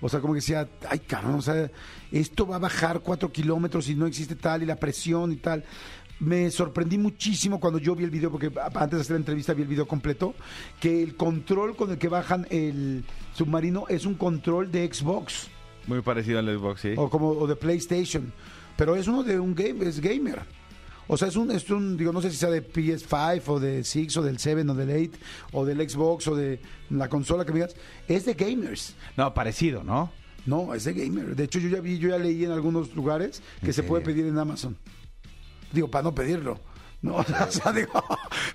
O sea, como que decía, ay, cabrón, o sea, esto va a bajar cuatro kilómetros y no existe tal, y la presión y tal. Me sorprendí muchísimo cuando yo vi el video, porque antes de hacer la entrevista vi el video completo, que el control con el que bajan el submarino es un control de Xbox Muy parecido al Xbox, sí. o como o de PlayStation, pero es uno de un game, es gamer. O sea, es un, es un, digo, no sé si sea de PS5 o de 6 o del 7 o del 8 o del Xbox o de la consola que me digas, es de gamers. No, parecido, ¿no? No, es de gamer. De hecho, yo ya vi, yo ya leí en algunos lugares que ¿En se puede pedir en Amazon. Digo, para no pedirlo. No, [laughs] o sea, digo,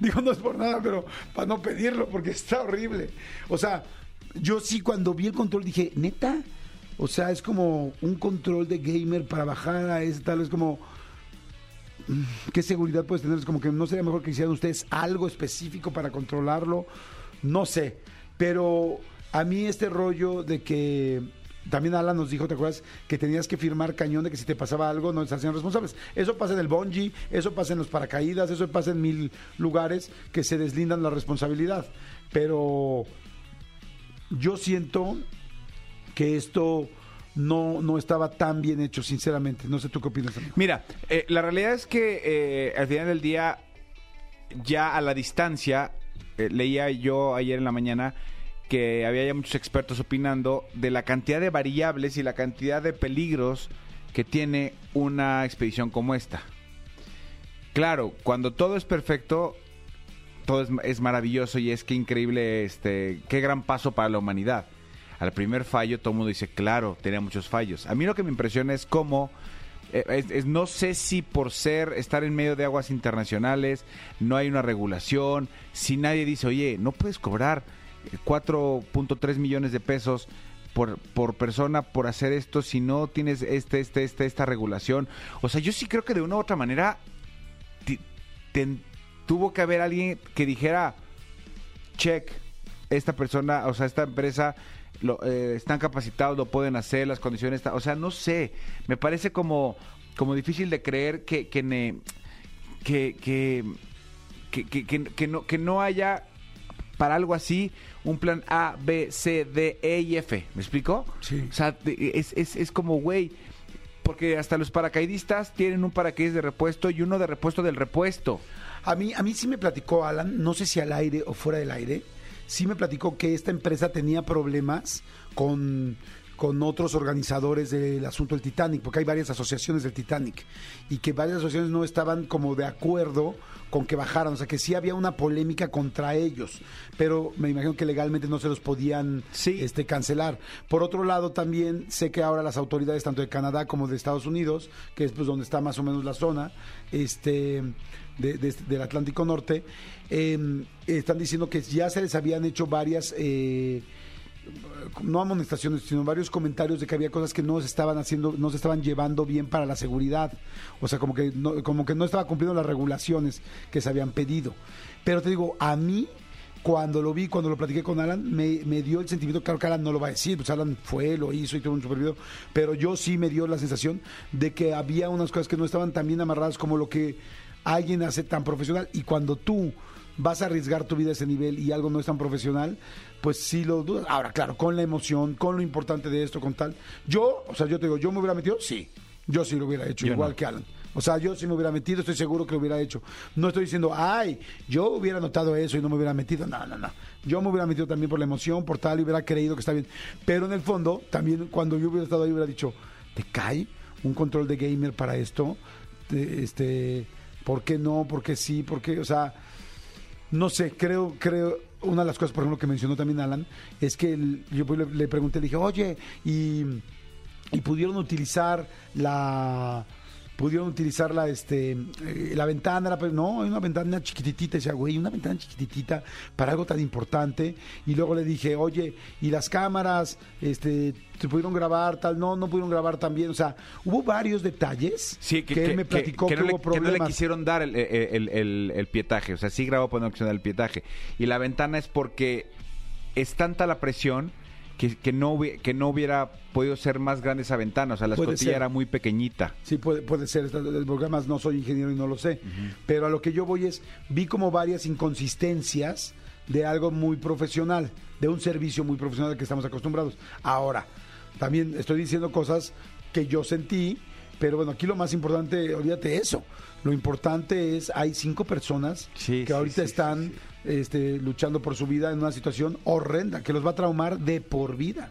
digo, no es por nada, pero para no pedirlo, porque está horrible. O sea, yo sí cuando vi el control dije, neta, o sea, es como un control de gamer para bajar a ese tal, es como, mm, ¿qué seguridad puedes tener? Es como que no sería mejor que hicieran ustedes algo específico para controlarlo, no sé, pero a mí este rollo de que también Alan nos dijo, ¿te acuerdas? Que tenías que firmar cañón de que si te pasaba algo no hacían responsables. Eso pasa en el bungee, eso pasa en los paracaídas, eso pasa en mil lugares que se deslindan la responsabilidad. Pero yo siento que esto no, no estaba tan bien hecho, sinceramente. No sé tú qué opinas. Mira, eh, la realidad es que eh, al final del día, ya a la distancia, eh, leía yo ayer en la mañana que había ya muchos expertos opinando de la cantidad de variables y la cantidad de peligros que tiene una expedición como esta. Claro, cuando todo es perfecto, todo es, maravilloso y es que increíble, este, qué gran paso para la humanidad. Al primer fallo todo el mundo dice, claro, tenía muchos fallos. A mí lo que me impresiona es cómo, eh, es- no sé si por ser, estar en medio de aguas internacionales, no hay una regulación, si nadie dice, oye, no puedes cobrar 4.3 millones de pesos por, por persona por hacer esto si no tienes este, este, este, esta regulación. O sea, yo sí creo que de una u otra manera tuvo que haber alguien que dijera, check, esta persona, o sea, esta empresa lo, eh, están capacitados, lo pueden hacer, las condiciones, están- o sea, no sé, me parece como, como difícil de creer que, que, que, que- que- que no, que no haya para algo así un plan A, B, C, D, E y F, ¿me explico? Sí. O sea, es, es, es como, güey, porque hasta los paracaidistas tienen un paracaídas de repuesto y uno de repuesto del repuesto. A mí, a mí sí me platicó Alan, no sé si al aire o fuera del aire, sí me platicó que esta empresa tenía problemas con, con otros organizadores del asunto del Titanic, porque hay varias asociaciones del Titanic, y que varias asociaciones no estaban como de acuerdo con que bajaran, o sea que sí había una polémica contra ellos, pero me imagino que legalmente no se los podían Sí. este, cancelar. Por otro lado, también sé que ahora las autoridades, tanto de Canadá como de Estados Unidos, que es pues donde está más o menos la zona, este de- de del Atlántico Norte, eh, están diciendo que ya se les habían hecho varias... eh, no amonestaciones, sino varios comentarios de que había cosas que no se estaban haciendo, no se estaban llevando bien para la seguridad. O sea, como que no, como que no estaba cumpliendo las regulaciones que se habían pedido. Pero te digo, a mí, cuando lo vi, cuando lo platiqué con Alan, me, me dio el sentimiento, claro que Alan no lo va a decir, pues Alan fue, lo hizo y tuvo un super video, pero yo sí me dio la sensación de que había unas cosas que no estaban tan bien amarradas como lo que alguien hace tan profesional. Y cuando tú vas a arriesgar tu vida a ese nivel y algo no es tan profesional, pues sí lo dudas. Ahora, claro, con la emoción, con lo importante de esto, con tal. Yo, o sea, yo te digo, ¿yo me hubiera metido? Sí. Yo sí lo hubiera hecho, Yo igual no. que Alan. O sea, yo sí me hubiera metido, estoy seguro que lo hubiera hecho. No estoy diciendo, ay, yo hubiera notado eso y no me hubiera metido. No, no, no. Yo me hubiera metido también por la emoción, por tal, y hubiera creído que está bien. Pero en el fondo, también cuando yo hubiera estado ahí, hubiera dicho, ¿te cae un control de gamer para esto? Te- Este, ¿Por qué no? ¿Por qué sí? ¿Por qué? O sea, no sé, creo, creo, una de las cosas, por ejemplo, que mencionó también Alan, es que yo le, le pregunté, le dije, oye, y, y pudieron utilizar la pudieron utilizar la este eh, la ventana no hay una ventana chiquititita decía güey una ventana chiquititita para algo tan importante y luego le dije oye y las cámaras este se pudieron grabar tal no no pudieron grabar también o sea hubo varios detalles Sí, que, él me platicó que, que no, hubo le, que no le problemas. quisieron dar el, el- el- el pietaje. O sea, sí grabó para no accionar el pietaje. Y la ventana es porque es tanta la presión que, que, no, que no hubiera podido ser más grande esa ventana. O sea, la Puede escotilla ser. era muy pequeñita. Sí, puede, puede ser. El programa no soy ingeniero y no lo sé. Pero a lo que yo voy es, vi como varias inconsistencias de algo muy profesional, de un servicio muy profesional al que estamos acostumbrados. Ahora, también estoy diciendo cosas que yo sentí, pero bueno, aquí lo más importante, olvídate eso. Lo importante es, hay cinco personas Sí, que ahorita sí, están Este, luchando por su vida en una situación horrenda, que los va a traumar de por vida.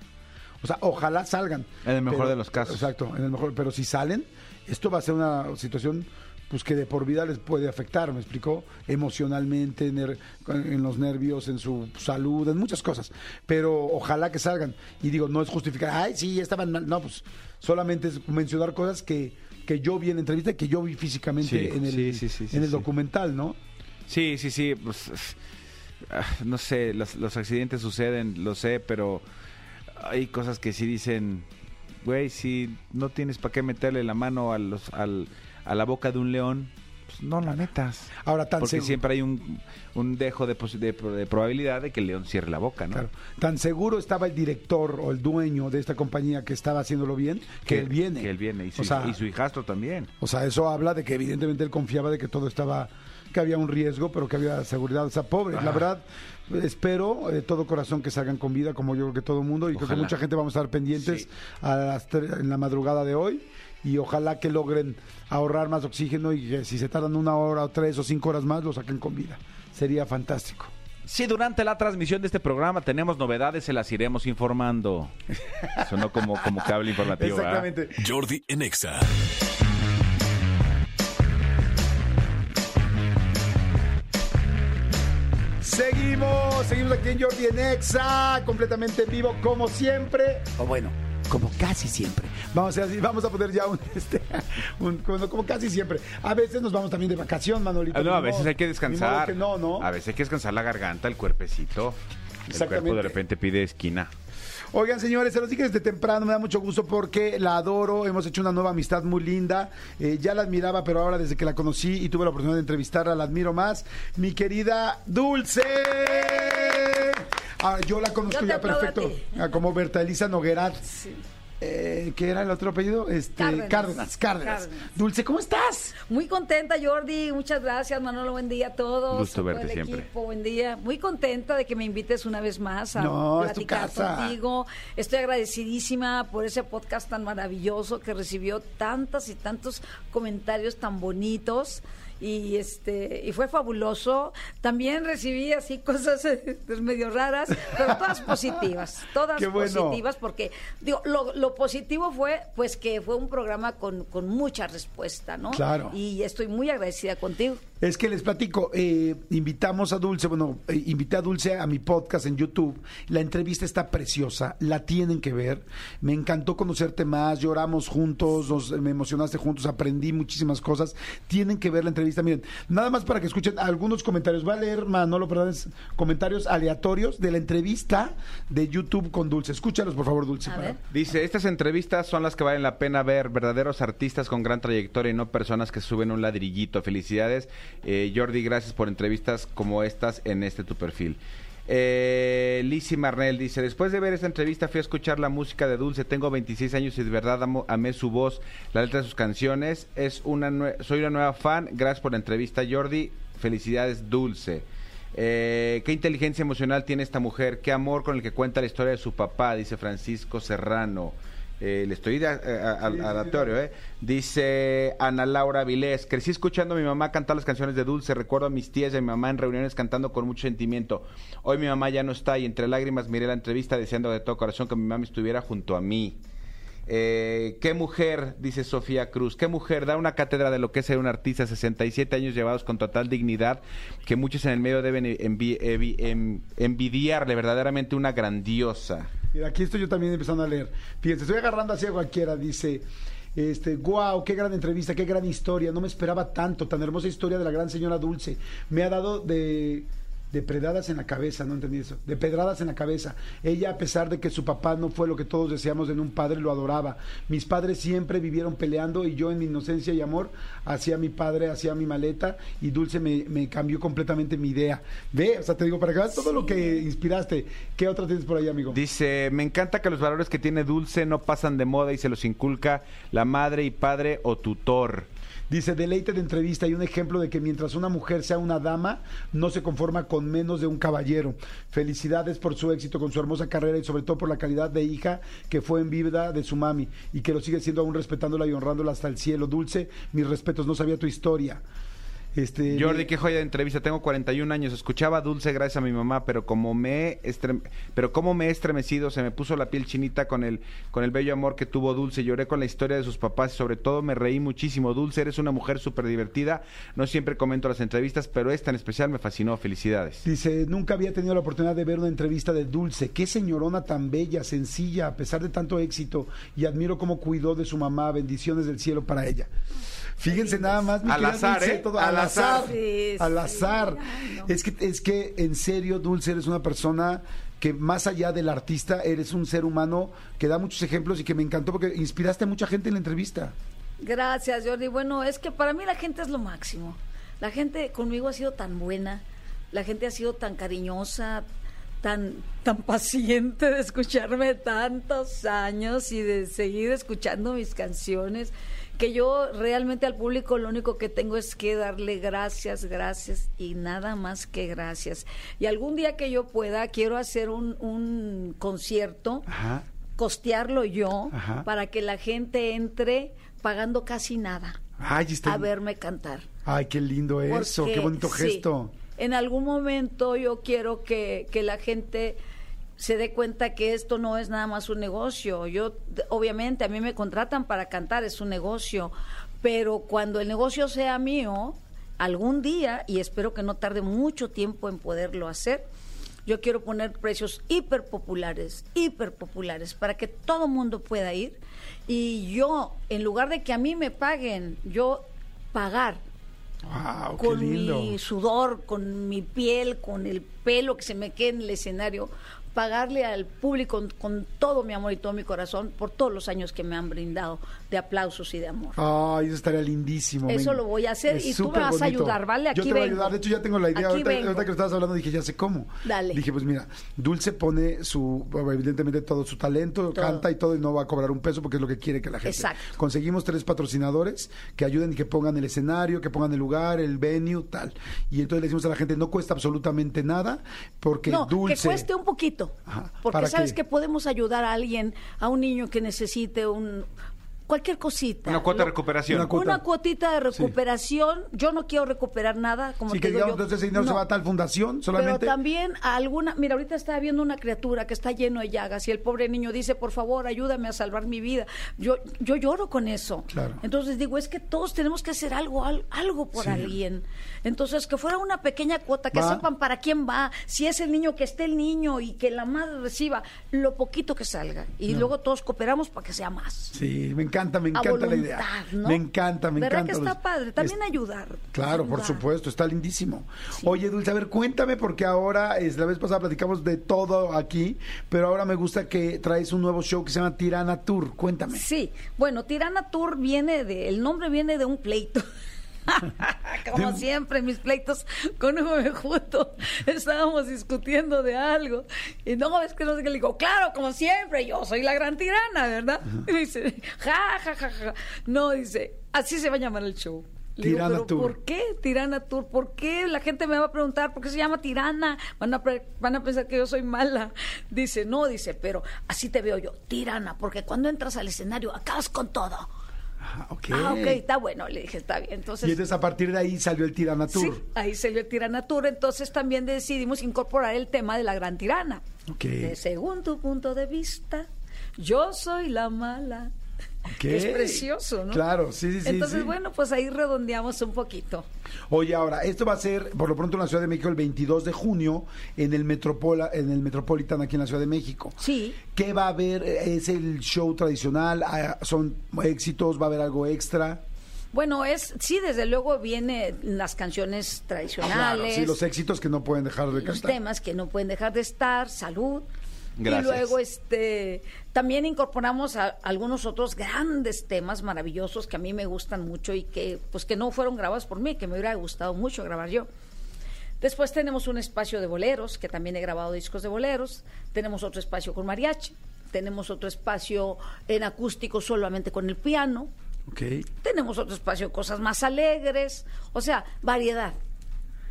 O sea, ojalá salgan. En el mejor de los casos. Exacto, en el mejor. Pero si salen, esto va a ser una situación pues que de por vida les puede afectar, ¿me explicó? Emocionalmente, ner- en los nervios, en su salud, en muchas cosas. Pero ojalá que salgan. Y digo, no es justificar, ay, sí, estaban mal. No, pues solamente es mencionar cosas que, que yo vi en entrevista y que yo vi físicamente Sí, en el, sí, sí, en el documental, ¿no? Sí, sí, sí. pues, ah, no sé, los, los accidentes suceden, lo sé, pero hay cosas que sí dicen, güey, si no tienes para qué meterle la mano a, los, al, a la boca de un león, pues no la metas. Ahora, tan Porque seguro. siempre hay un, un dejo de, de, de probabilidad de que el león cierre la boca, ¿no? Claro. Tan seguro estaba el director o el dueño de esta compañía que estaba haciéndolo bien, que, él viene. Que él viene. Y su, o, sea, y su hijastro también. o sea, eso habla de que evidentemente él confiaba de que todo estaba, que había un riesgo, pero que había seguridad. O sea, pobre, la verdad, espero de todo corazón que salgan con vida, como yo creo que todo el mundo, y creo que mucha gente vamos a estar pendientes Sí. a las en la madrugada de hoy. Y ojalá que logren ahorrar más oxígeno y que si se tardan una hora o tres o cinco horas más, lo saquen con vida. Sería fantástico. Si durante la transmisión de este programa tenemos novedades, se las iremos informando. [laughs] Sonó como, como cable informativo. ¿verdad? Exactamente. Jordi en Exa. Seguimos, seguimos aquí en Jordi en Exa, completamente en vivo como siempre, o bueno, como casi siempre. Vamos a, vamos poner ya un, [laughs] este, un- como, como casi siempre. A veces nos vamos también de vacación, Manolito. Ah, no, a veces modo- hay que descansar. que no, ¿no? A veces hay que descansar la garganta, el cuerpecito. El cuerpo de repente pide esquina. Oigan, señores, se los dije desde temprano, me da mucho gusto porque la adoro, hemos hecho una nueva amistad muy linda. Eh, ya la admiraba, pero ahora desde que la conocí y tuve la oportunidad de entrevistarla, la admiro más. Mi querida Dulce. Ah, yo la conozco Yo ya a perfecto. Ah, como Berta Elisa Noguerat. Eh, ¿Qué era el otro apellido? Este, Cárdenas. Cárdenas, Cárdenas. Cárdenas. Dulce, ¿cómo estás? Muy contenta, Jordi. Muchas gracias, Manolo. Buen día a todos. Gusto verte siempre. Equipo, buen día. Muy contenta de que me invites una vez más a No, es tu platicar casa. contigo. Estoy agradecidísima por ese podcast tan maravilloso que recibió tantas y tantos comentarios tan bonitos. Y este y fue fabuloso. También recibí así cosas [laughs] pues, medio raras, pero todas positivas, todas bueno. positivas porque digo lo, lo positivo fue pues que fue un programa con, con mucha respuesta, ¿no? Claro. Y estoy muy agradecida contigo. Es que les platico, eh, invitamos a Dulce, bueno, eh, invité a Dulce a mi podcast en YouTube. La entrevista está preciosa, la tienen que ver. Me encantó conocerte más, lloramos juntos, nos, me emocionaste juntos, aprendí muchísimas cosas. Tienen que ver la entrevista. Miren, nada más para que escuchen algunos comentarios. Va a leer Manolo Fernández comentarios aleatorios de la entrevista de YouTube con Dulce. Escúchalos, por favor, Dulce. Para-. Dice, estas entrevistas son las que valen la pena ver, verdaderos artistas con gran trayectoria y no personas que suben un ladrillito. Felicidades, eh, Jordi, gracias por entrevistas como estas en este tu perfil. Eh, Lizzie Marnell dice, después de ver esta entrevista fui a escuchar la música de Dulce, tengo 26 años y de verdad amé su voz, la letra de sus canciones, es una soy una nueva fan, gracias por la entrevista Jordi, felicidades Dulce. Eh, qué inteligencia emocional tiene esta mujer, qué amor con el que cuenta la historia de su papá, dice Francisco Serrano. Eh, le estoy sí, aleatorio, ¿eh? Dice Ana Laura Vilés, crecí escuchando a mi mamá cantar las canciones de Dulce, recuerdo a mis tías y a mi mamá en reuniones cantando con mucho sentimiento. Hoy mi mamá ya no está y entre lágrimas miré la entrevista deseando de todo corazón que mi mamá estuviera junto a mí. Eh, qué mujer, dice Sofía Cruz, qué mujer da una cátedra de lo que es ser un artista, 67 años llevados con total dignidad, que muchos en el medio deben envi- envi- envidiarle, verdaderamente una grandiosa. Mira, aquí estoy yo también empezando a leer. Fíjense, estoy agarrando así a cualquiera. Dice, este, wow, qué gran entrevista, qué gran historia. No me esperaba tanto, tan hermosa historia de la gran señora Dulce. Me ha dado de de predadas en la cabeza, no entendí eso, de pedradas en la cabeza. Ella, a pesar de que su papá no fue lo que todos deseamos en un padre, lo adoraba. Mis padres siempre vivieron peleando y yo en mi inocencia y amor hacía mi padre, hacía mi maleta y Dulce me, me cambió completamente mi idea. Ve, o sea, te digo, para que veas todo lo que inspiraste. ¿Qué otra tienes por ahí, amigo? Dice, me encanta que los valores que tiene Dulce no pasan de moda y se los inculca la madre y padre o tutor. Dice, deleite de entrevista y un ejemplo de que mientras una mujer sea una dama, no se conforma con menos de un caballero. Felicidades por su éxito con su hermosa carrera y sobre todo por la calidad de hija que fue en vida de su mami y que lo sigue siendo aún respetándola y honrándola hasta el cielo. Dulce, mis respetos, no sabía tu historia. Este, Jordi, qué joya de entrevista. Tengo 41 años. Escuchaba Dulce gracias a mi mamá, pero como me pero como me he estremecido, se me puso la piel chinita con el con el bello amor que tuvo Dulce. Lloré con la historia de sus papás y sobre todo me reí muchísimo. Dulce, eres una mujer súper divertida. No siempre comento las entrevistas, pero esta en especial me fascinó. Felicidades. Dice, nunca había tenido la oportunidad de ver una entrevista de Dulce. Qué señorona tan bella, sencilla, a pesar de tanto éxito. Y admiro cómo cuidó de su mamá. Bendiciones del cielo para ella. Fíjense nada más. mi Al querida azar, Dulce, ¿eh? todo- Al al azar. azar. Sí, al azar. ay, no. Es que, es que, en serio, Dulce, eres una persona que más allá del artista, eres un ser humano que da muchos ejemplos y que me encantó porque inspiraste a mucha gente en la entrevista. Gracias, Jordi. Bueno, es que para mí la gente es lo máximo. La gente conmigo ha sido tan buena, la gente ha sido tan cariñosa, tan, tan paciente de escucharme tantos años y de seguir escuchando mis canciones, que yo realmente al público lo único que tengo es que darle gracias, gracias y nada más que gracias. Y algún día que yo pueda, quiero hacer un, un concierto Ajá. costearlo yo Ajá. para que la gente entre pagando casi nada Ay, está- a verme cantar. Ay, qué lindo eso, Porque, qué bonito sí, gesto. en algún momento yo quiero que, que la gente se dé cuenta que esto no es nada más un negocio. Yo, obviamente, a mí me contratan para cantar, es un negocio, pero cuando el negocio sea mío, algún día, y espero que no tarde mucho tiempo en poderlo hacer, yo quiero poner precios hiper populares, hiper populares, para que todo mundo pueda ir. Y yo, en lugar de que a mí me paguen, yo pagar Wow, qué con lindo. mi sudor, con mi piel, con el pelo que se me quede en el escenario, pagarle al público con, todo mi amor y todo mi corazón por todos los años que me han brindado de aplausos y de amor. Ay, eso estaría lindísimo. Eso lo voy a hacer Es y tú me vas a ayudar, ¿vale? Yo Aquí te voy a ayudar. De hecho, ya tengo la idea. Ahorita, ahorita que lo estabas hablando dije, ya sé cómo. Dale. Dije, pues mira, Dulce pone su, evidentemente todo su talento, Todo. canta y todo y no va a cobrar un peso porque es lo que quiere que la gente. Exacto. Conseguimos tres patrocinadores que ayuden y que pongan el escenario, que pongan el lugar, el venue, tal. Y entonces le decimos a la gente, no cuesta absolutamente nada porque no, Dulce... que cueste un poquito. Ajá. Porque ¿Para sabes qué? que podemos ayudar a alguien, a un niño que necesite un cualquier cosita. Una cuota de recuperación. Una cuota. Una cuotita de recuperación. Yo no quiero recuperar nada, como Sí, te que digo digamos, yo. entonces ese dinero se No. va a tal fundación Pero solamente. también a alguna, mira, ahorita estaba viendo una criatura que está lleno de llagas y el pobre niño dice, por favor, ayúdame a salvar mi vida. Yo, yo lloro con eso. Claro. Entonces digo, es que todos tenemos que hacer algo, al- algo por Sí. alguien. Entonces, que fuera una pequeña cuota, que Va. sepan para quién va, si es el niño, que esté el niño y que la madre reciba lo poquito que salga. Y luego todos cooperamos para que sea más. Sí, me encanta. Encanta, me encanta la idea. Me encanta, me ¿Verdad encanta. que está padre? También Es- ayudar. Claro, por supuesto, está lindísimo. Oye, Dulce, a ver, cuéntame, porque ahora, es, la vez pasada platicamos de todo aquí, pero ahora me gusta que traes un nuevo show que se llama Tirana Tour. Cuéntame. Sí, bueno, Tirana Tour viene de, el nombre viene de un pleito. [laughs] [laughs] Como siempre, mis pleitos con me junto, estábamos discutiendo de algo. Y no, es que no sé qué le digo, claro, como siempre, yo soy la gran tirana, ¿verdad? Y dice, ja, ja, ja, ja. No, dice, así se va a llamar el show. Le digo, Tirana "¿Pero Tour". ¿Por qué Tirana Tour? ¿Por qué? La gente me va a preguntar, ¿por qué se llama Tirana? Van a, pre- van a pensar que yo soy mala. Dice, no, dice, pero así te veo yo, Tirana, porque cuando entras al escenario acabas con todo. Ah, ok. Ah, ok, está bueno, le dije, está bien. Entonces, Y entonces a partir de ahí salió el Tirana sí, ahí salió el Tirana Tour, entonces también decidimos incorporar el tema de la gran tirana. Ok. De según tu punto de vista, yo soy la mala. Que es precioso, ¿no? Claro, sí, sí, sí, Entonces, sí. bueno, pues ahí redondeamos un poquito. Oye, ahora, esto va a ser por lo pronto en la Ciudad de México el 22 de junio en el, Metropola, en el Metropolitan aquí en la Ciudad de México. Sí. ¿Qué va a haber? ¿Es el show tradicional? Ah, ¿Son éxitos? ¿Va a haber algo extra? Bueno, es sí, desde luego vienen las canciones tradicionales, sí, los éxitos que no pueden dejar de los cantar. temas que no pueden dejar de estar, salud. Gracias. Y luego este también incorporamos a- algunos otros grandes temas maravillosos que a mí me gustan mucho y que pues que no fueron grabados por mí, que me hubiera gustado mucho grabar yo. Después tenemos un espacio de boleros, que también he grabado discos de boleros. Tenemos otro espacio con mariachi. Tenemos otro espacio en acústico solamente con el piano. Tenemos otro espacio de cosas más alegres, o sea, variedad.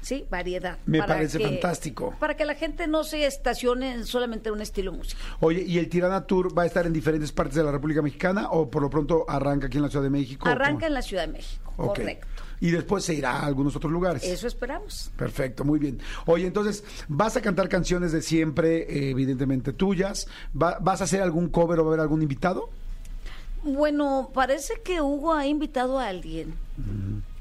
Sí, variedad. Me Para parece que- fantástico. Para que la gente no se estacione en solamente un estilo musical. Oye, ¿y el Tirana Tour va a estar en diferentes partes de la República Mexicana o por lo pronto arranca aquí en la Ciudad de México? Arranca en la Ciudad de México, Ok. correcto. Y después se irá a algunos otros lugares. Eso esperamos. Perfecto, muy bien. Oye, entonces, ¿vas a cantar canciones de siempre, eh, evidentemente tuyas? Va- ¿Vas a hacer algún cover o va a haber algún invitado? Bueno, parece que Hugo ha invitado a alguien.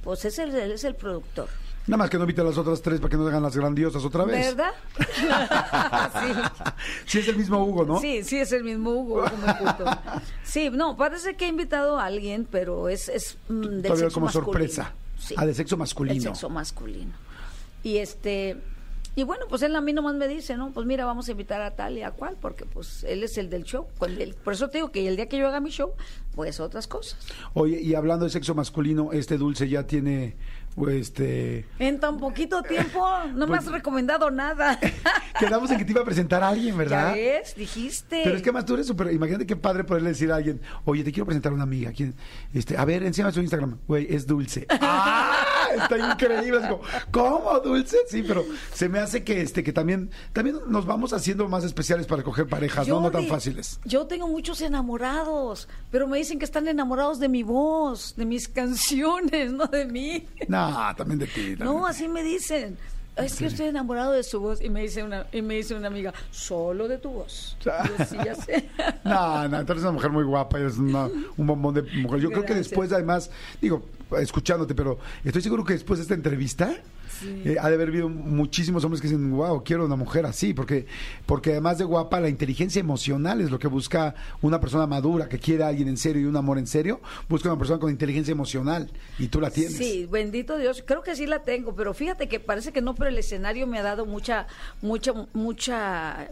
Pues es el, él es el productor. Nada más que no invite a las otras tres para que no hagan las grandiosas otra vez. ¿Verdad? [laughs] Sí, es el mismo Hugo, ¿no? sí. Sí, sí, es el mismo Hugo. Sí, no, parece que ha invitado a alguien, pero es, es mm, del Todavía sexo como masculino. sorpresa. Sí. Ah, de sexo masculino. El sexo masculino. Y este y bueno, pues él a mí nomás me dice, ¿no? Pues mira, vamos a invitar a tal y a cual, porque pues él es el del show. Por eso te digo que el día que yo haga mi show, pues otras cosas. Oye, y hablando de sexo masculino, este dulce ya tiene, este... En tan poquito tiempo no me Pues- has recomendado nada. [laughs] Quedamos en que te iba a presentar a alguien, ¿verdad? ¿Ya ves? Dijiste. Pero es que más tú eres súper. Imagínate qué padre poderle decir a alguien, oye, te quiero presentar a una amiga. ¿quién? Este, a ver, encima su Instagram. Güey, es dulce. ¡Ah! [laughs] Está increíble. Es como, ¿cómo dulce? Sí, pero se me hace que este, que también, también nos vamos haciendo más especiales para escoger parejas, ¿no? No tan fáciles. Yo tengo muchos enamorados, pero me dicen que están enamorados de mi voz, de mis canciones, [laughs] no de mí. No, también de ti. también No, así me dicen. Es que estoy enamorado de su voz. Y me dice una, y me dice una amiga, solo de tu voz. [laughs] Yo, sí, ya sé. [laughs] No, no, tú eres una mujer muy guapa, eres una- un bombón de mujer. Yo creo que después, además, digo, escuchándote, pero estoy seguro que después de esta entrevista, eh, ha de haber habido muchísimos hombres que dicen, wow, quiero una mujer así, porque, porque además de guapa, la inteligencia emocional es lo que busca una persona madura que quiere a alguien en serio y un amor en serio, busca una persona con inteligencia emocional y tú la tienes. Sí, bendito Dios. Creo que sí la tengo, pero fíjate que parece que no, pero el escenario me ha dado mucha, mucha, mucha,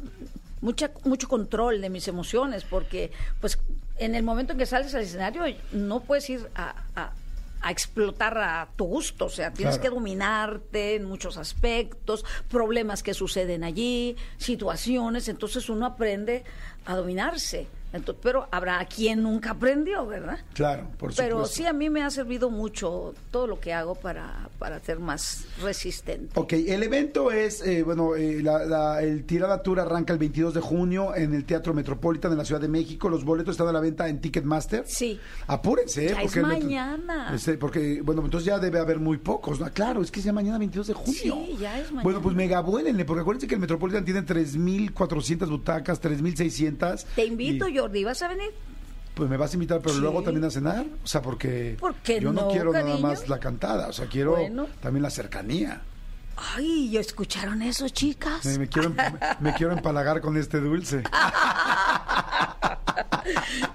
mucha, mucho control de mis emociones, porque pues en el momento en que sales al escenario no puedes ir a, a- a explotar a tu gusto, o sea, tienes Claro. que dominarte en muchos aspectos, problemas que suceden allí, situaciones, entonces uno aprende a dominarse. Pero habrá quien nunca aprendió, ¿verdad? Claro, por supuesto. Pero sí a mí me ha servido mucho todo lo que hago para, para ser más resistente. Ok, el evento es, eh, bueno, eh, la- la- el Tirada Tour arranca el 22 de junio en el Teatro Metropolitan de la Ciudad de México. Los boletos están a la venta en Ticketmaster. Sí. Apúrense, ¿eh? Ya es el metro- mañana. Este, porque, bueno, entonces ya debe haber muy pocos, ¿no? Claro, es que es ya mañana 22 de junio. Sí, ya es mañana. Bueno, pues megabuélenle, porque acuérdense que el Metropolitan tiene 3.400 butacas, 3.600. Te invito, y, Jordi, ¿vas a venir? Pues me vas a invitar, pero Sí. luego también a cenar. O sea, porque ¿Por qué yo no, no, quiero nada más la cantada, o sea, quiero Bueno. también la cercanía. Ay, ¿ya escucharon eso, chicas? Me, me quiero, em- me quiero empalagar con este dulce. [laughs]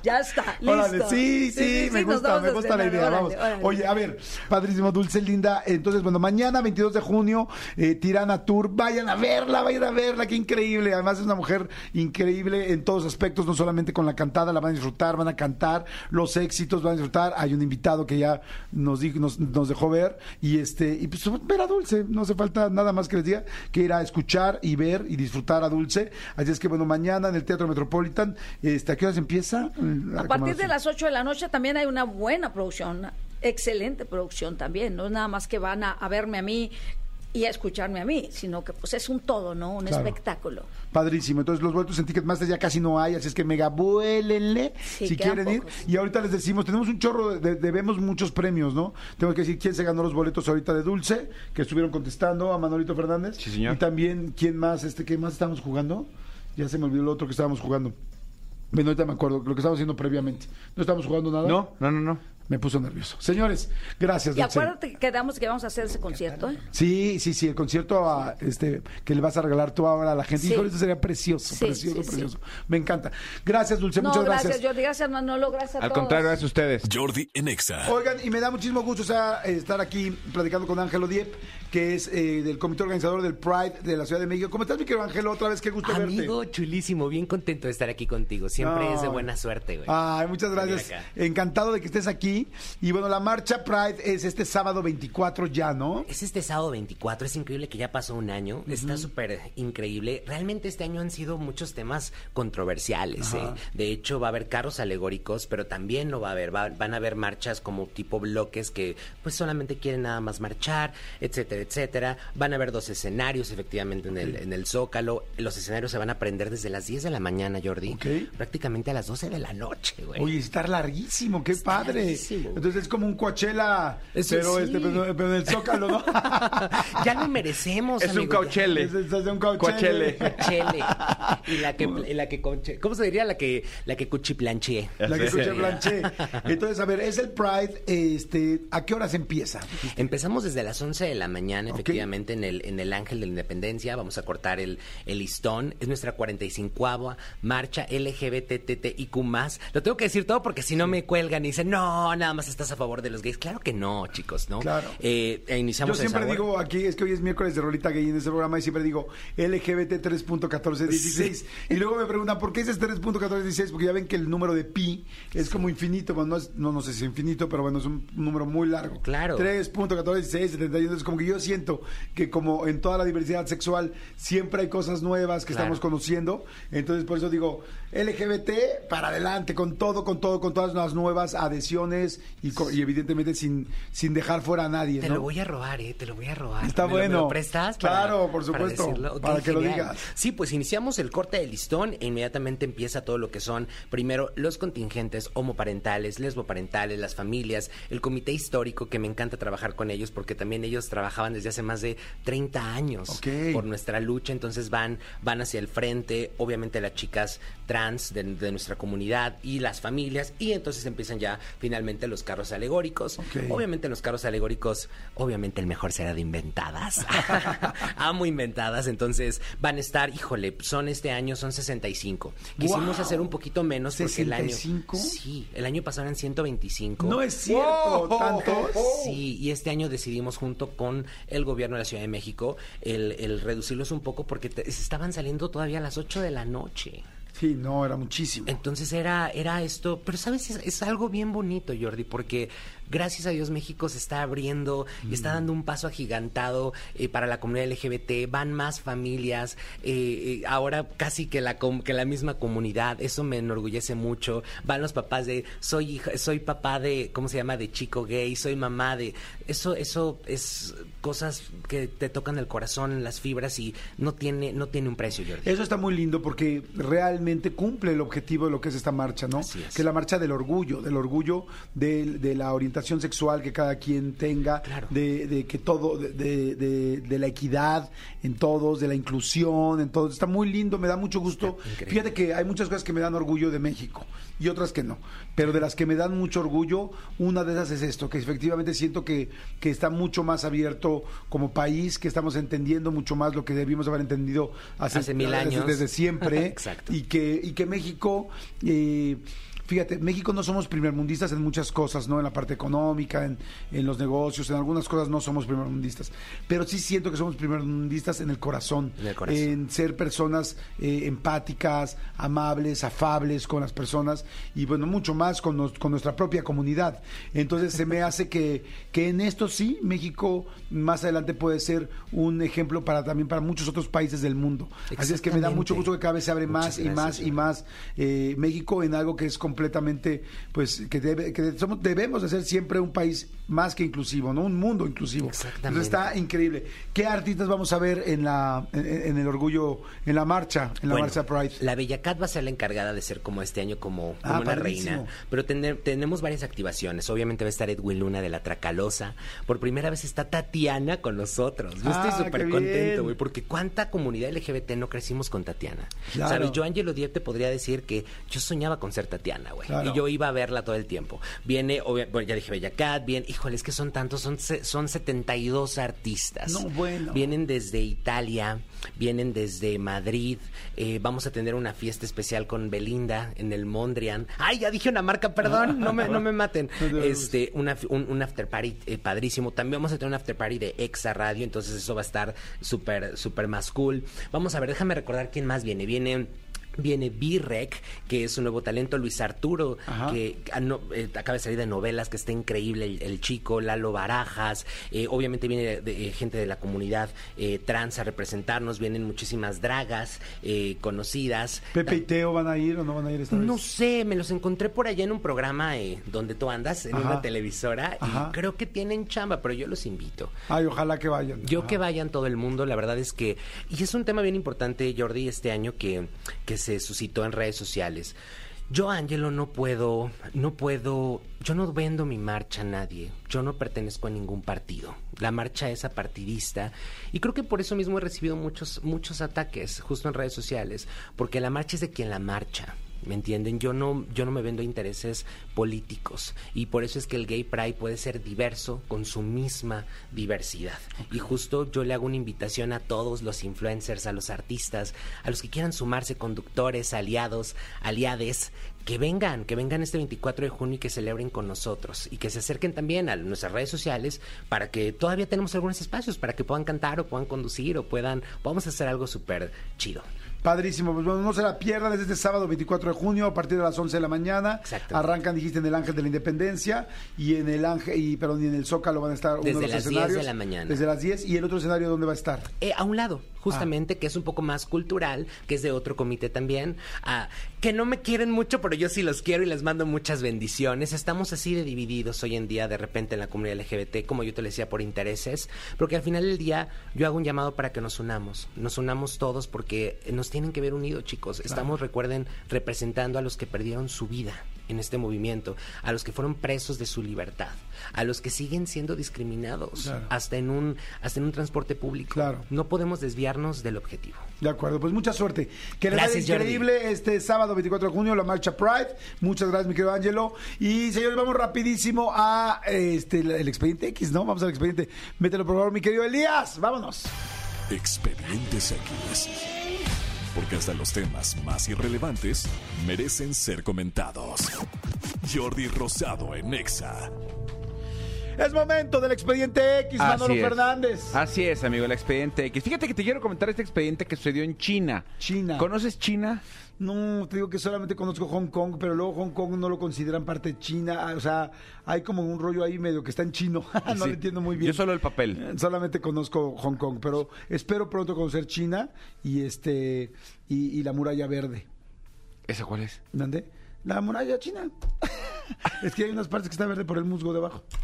ya está, listo. Órale, sí, sí, me gusta, me gusta la idea. órale, vamos. órale. Oye, a ver, padrísimo, Dulce Linda. Entonces, bueno, mañana, 22 de junio, eh, Tirana Tour. Vayan a verla, vayan a verla, qué increíble. Además, es una mujer increíble en todos aspectos, no solamente con la cantada, la van a disfrutar, van a cantar los éxitos, van a disfrutar. Hay un invitado que ya nos, dijo, nos, nos dejó ver. Y este, y pues ver a Dulce. No hace falta nada más que les diga que ir a escuchar y ver y disfrutar a Dulce. Así es que, bueno, mañana en el Teatro Metropolitan, este, ¿a qué horas empieza? A partir de las 8 de la noche también hay una buena producción, excelente producción también. No es nada más que van a, a verme a mí y a escucharme a mí, sino que pues es un todo, ¿no? Un Claro. espectáculo. Padrísimo. Entonces, los vueltos en Ticketmaster ya casi no hay, así es que mega vuélenle Sí, si quieren ir. Y ahorita les decimos, tenemos un chorro, de, de- debemos muchos premios, ¿no? Tengo que decir quién se ganó los boletos ahorita de Dulce, que estuvieron contestando a Manolito Fernández. Sí, señor. Y también, ¿quién más? Este, ¿Qué más estábamos jugando? Ya se me olvidó el otro que estábamos jugando. Bueno, ahorita me acuerdo, lo que estábamos haciendo previamente. ¿No estábamos jugando nada? No, no, no, no. Me puso nervioso. Señores, gracias, Y Dulce. acuérdate que quedamos que vamos a hacer ese concierto, ¿eh? Sí, sí, sí, el concierto a, este, que le vas a regalar tú ahora a la gente. Sí. Híjole, eso sería precioso, Sí, precioso, sí, sí. precioso. Me encanta. Gracias, Dulce, No, muchas gracias, gracias. Jordi. Gracias, Manolo. Gracias a Al todos. contrario, gracias a ustedes. Jordi en Exa. Oigan, y me da muchísimo gusto o sea, estar aquí platicando con Ángelo Diep, que es eh, del comité organizador del Pride de la Ciudad de México. ¿Cómo estás, mi querido Ángelo? Otra vez, qué gusto Amigo verte. chulísimo, bien contento de estar aquí contigo. Siempre No. es de buena suerte, güey. Ay, muchas gracias. Encantado de que estés aquí. Y bueno, la marcha Pride es este sábado 24 ya, ¿no? Es este sábado 24, es increíble que ya pasó un año, está súper increíble. Realmente este año han sido muchos temas controversiales. ¿eh? De hecho, va a haber carros alegóricos, pero también no va a haber, va- van a haber marchas como tipo bloques que pues solamente quieren nada más marchar, etcétera, etcétera. Van a haber dos escenarios efectivamente en el, en el Zócalo. Los escenarios se van a prender desde las 10 de la mañana, Jordi. Ok. Prácticamente a las 12 de la noche, güey. Oye, estar larguísimo, qué Está padre. Entonces es como un Coachella, Eso pero, sí. este, pero, pero en el Zócalo, ¿no? [laughs] ya lo merecemos, Es un amigo, cauchele. Es, un Coachella. Coachele. Chele. Y la que, y la que conche- ¿cómo se diría? La que, la que cuchiplanché. La que Blanché. Entonces, a ver, es el Pride, este, ¿a qué horas empieza? Empezamos desde las 11 de la mañana, efectivamente, en el, en el Ángel de la Independencia. Vamos a cortar el, el listón. Es nuestra 45 marcha LGBTTIQ+. Lo tengo que decir todo porque si no me cuelgan y dicen, no, nada más estás a favor de los gays. Claro que no, chicos, ¿no? Claro. Eh, e Yo iniciamos el siempre digo aquí, es que hoy es miércoles de Rolita Gay en este programa y siempre digo LGBT 3.1416. Y luego me preguntan, ¿por qué ese es 3.1416? Porque ya ven que el número de pi es como infinito, bueno, no, es, no, no sé si es infinito, pero bueno, es un número muy largo. Claro. 3.1416, 71. Entonces, como que yo siento que como en toda la diversidad sexual siempre hay cosas nuevas que Claro. estamos conociendo. Entonces, por eso digo, LGBT para adelante, con todo, con todo, con todas las nuevas adhesiones y, evidentemente sin, sin dejar fuera a nadie. Te ¿no? lo voy a robar, ¿eh? Te lo voy a robar. Está ¿Me lo- me bueno. lo prestas? Claro, por supuesto, decirlo? Ok, para que lo digas. Sí, pues iniciamos el corte de listón e inmediatamente empieza todo lo que son, primero, los contingentes homoparentales, lesboparentales, las familias, el comité histórico, que me encanta trabajar con ellos porque también ellos trabajaban desde hace más de 30 años Ok. por nuestra lucha, entonces van, van hacia el frente, obviamente las chicas trans de, de nuestra comunidad y las familias, y entonces empiezan ya finalmente los carros alegóricos. Obviamente los carros alegóricos, obviamente el mejor será de inventadas. [laughs] [laughs] Amo inventadas, entonces van a estar, híjole, son este año, son 65. Quisimos hacer un poquito menos porque el año... ¿65? Sí, el año pasado eran 125. No es cierto, Wow. tantos. Sí, y este año decidimos junto con el gobierno de la Ciudad de México el, el reducirlos un poco porque te- estaban saliendo todavía a las 8 de la noche. Sí, no, era muchísimo. Entonces era, era esto, pero sabes, es, es algo bien bonito, Jordi, porque gracias a Dios México se está abriendo y está dando un paso agigantado eh, para la comunidad LGBT, van más familias, eh, eh, ahora casi que la, que la misma comunidad, eso me enorgullece mucho, van los papás de, soy hija, soy papá de, ¿cómo se llama?, de chico gay, soy mamá de, eso, eso es cosas que te tocan el corazón, las fibras y no tiene, no tiene un precio, Jordi. Eso está muy lindo porque realmente cumple el objetivo de lo que es esta marcha, ¿no? Así es. Que es la marcha del orgullo, del orgullo de, de la orientación orientación sexual que cada quien tenga, Claro. de, de que todo, de, de- de- de la equidad en todos, de la inclusión en todos. Está muy lindo, me da mucho gusto. Increíble. Fíjate que hay muchas cosas que me dan orgullo de México y otras que no. Pero de las que me dan mucho orgullo, una de esas es esto, que efectivamente siento que, que está mucho más abierto como país, que estamos entendiendo mucho más lo que debimos haber entendido hace, Hace mil desde- años. desde siempre. [laughs] Exacto. Y que, y que México... eh, Fíjate, México no somos primermundistas en muchas cosas, ¿no? En la parte económica, en, en los negocios, en algunas cosas no somos primermundistas. Pero sí siento que somos primermundistas en el corazón. En el corazón. En ser personas eh, empáticas, amables, afables con las personas y bueno, mucho más con, nos- con nuestra propia comunidad. Entonces se me hace que, que en esto sí, México más adelante puede ser un ejemplo para también para muchos otros países del mundo. Así es que me da mucho gusto que cada vez se abre Muchas más y más y más eh, México en algo que es completamente, pues, que, debe, que somos, debemos de ser siempre un país más que inclusivo, ¿no? Un mundo inclusivo. Exactamente. Entonces está increíble. ¿Qué artistas vamos a ver en la en, en el orgullo, en la marcha, en la Bueno, marcha Pride? La Bella Cat va a ser la encargada de ser como este año como, como Ah, una padrísimo. reina. Pero tener- tenemos varias activaciones. Obviamente va a estar Edwin Luna de la Tracalosa. Por primera vez está Tatiana con nosotros. Yo Ah, estoy qué súper contento, güey, porque cuánta comunidad LGBT no crecimos con Tatiana. Claro. ¿Sabes? Yo, Angelo Diep, te podría decir que yo soñaba con ser Tatiana, güey. Claro. Y yo iba a verla todo el tiempo. Viene, obvia- bueno, ya dije Bella Cat, bien, híjole, es que son tantos, son, son 72 artistas. No, bueno. Vienen desde Italia, vienen desde Madrid. eh, vamos a tener una fiesta especial con Belinda en el Mondrian. Ay, ya dije una marca, perdón, no me, no me maten. [laughs] Este, una, un, un after party eh, padrísimo. También vamos a tener un after party de Exa Radio, entonces eso va a estar súper, súper más cool. Vamos a ver, déjame recordar quién más viene. Viene. Viene B-Rec, que es un nuevo talento, Luis Arturo, Ajá. que ah, no, eh, acaba de salir de novelas, que está increíble el, el chico, Lalo Barajas, eh, obviamente viene de, de, gente de la comunidad eh, trans a representarnos, vienen muchísimas dragas eh, conocidas. Pepe y Teo van a ir o no van a ir esta vez? No sé, me los encontré por allá en un programa donde tú andas, en Ajá. una televisora, Ajá. y creo que tienen chamba, pero yo los invito. Ay, ojalá que vayan. Yo que vayan todo el mundo, la verdad es que, y es un tema bien importante, Jordi, este año que, que se suscitó en redes sociales. Yo, Angelo, no puedo, no puedo, yo no vendo mi marcha a nadie, yo no pertenezco a ningún partido. La marcha es apartidista y creo que por eso mismo he recibido muchos, muchos ataques justo en redes sociales, porque la marcha es de quien la marcha. ¿Me entienden? Yo no, yo no me vendo a intereses políticos y por eso es que el Gay Pride puede ser diverso con su misma diversidad. Y justo yo le hago una invitación a todos los influencers, a los artistas, a los que quieran sumarse, conductores, aliados, aliades, que vengan, que vengan este 24 de junio y que celebren con nosotros y que se acerquen también a nuestras redes sociales para que todavía tenemos algunos espacios para que puedan cantar o puedan conducir o puedan, podamos hacer algo súper chido. Padrísimo, pues bueno, no se la pierdan, es este sábado 24 de junio a partir de las 11 de la mañana. Exacto. Arrancan, dijiste, en el Ángel de la Independencia y en el Ángel, y, perdón, y en el Zócalo van a estar uno Desde de los las 10 de escenarios. la mañana. Desde las 10 y el otro escenario, ¿dónde va a estar? Eh, a un lado, justamente, que es un poco más cultural, que es de otro comité también, ah, que no me quieren mucho, pero yo sí los quiero y les mando muchas bendiciones. Estamos así de divididos hoy en día, de repente, en la comunidad LGBT, como yo te decía, por intereses, porque al final del día yo hago un llamado para que nos unamos, nos unamos todos porque nos tienen que ver unidos, chicos. Estamos, recuerden, representando a los que perdieron su vida en este movimiento, a los que fueron presos de su libertad, a los que siguen siendo discriminados, Claro. hasta en un hasta en un transporte público. Claro. No podemos desviarnos del objetivo. De acuerdo, pues mucha suerte. Que les vaya Gracias, Jordi. increíble este sábado 24 de junio, la marcha Pride. Muchas gracias, mi querido Ángelo. Y señores, vamos rapidísimo a este el expediente X, ¿no? Vamos al expediente. Mételo por favor, mi querido Elías. Vámonos. Expedientes X. Porque hasta los temas más irrelevantes merecen ser comentados. Jordi Rosado en Exa. Es momento del expediente X, Manolo Así es. Fernández. Así es, amigo, el expediente X. Fíjate que te quiero comentar este expediente que sucedió en China. China. ¿Conoces China? No, te digo que solamente conozco Hong Kong, pero luego Hong Kong no lo consideran parte de China. Ah, O sea, hay como un rollo ahí medio que está en chino. [laughs] no Sí. lo entiendo muy bien. Yo solo el papel. Eh, Solamente conozco Hong Kong, pero espero pronto conocer China y este y, y la muralla verde. ¿Esa cuál es? ¿Dónde? La muralla china. [laughs] es que hay unas partes que está verde por el musgo debajo. [laughs]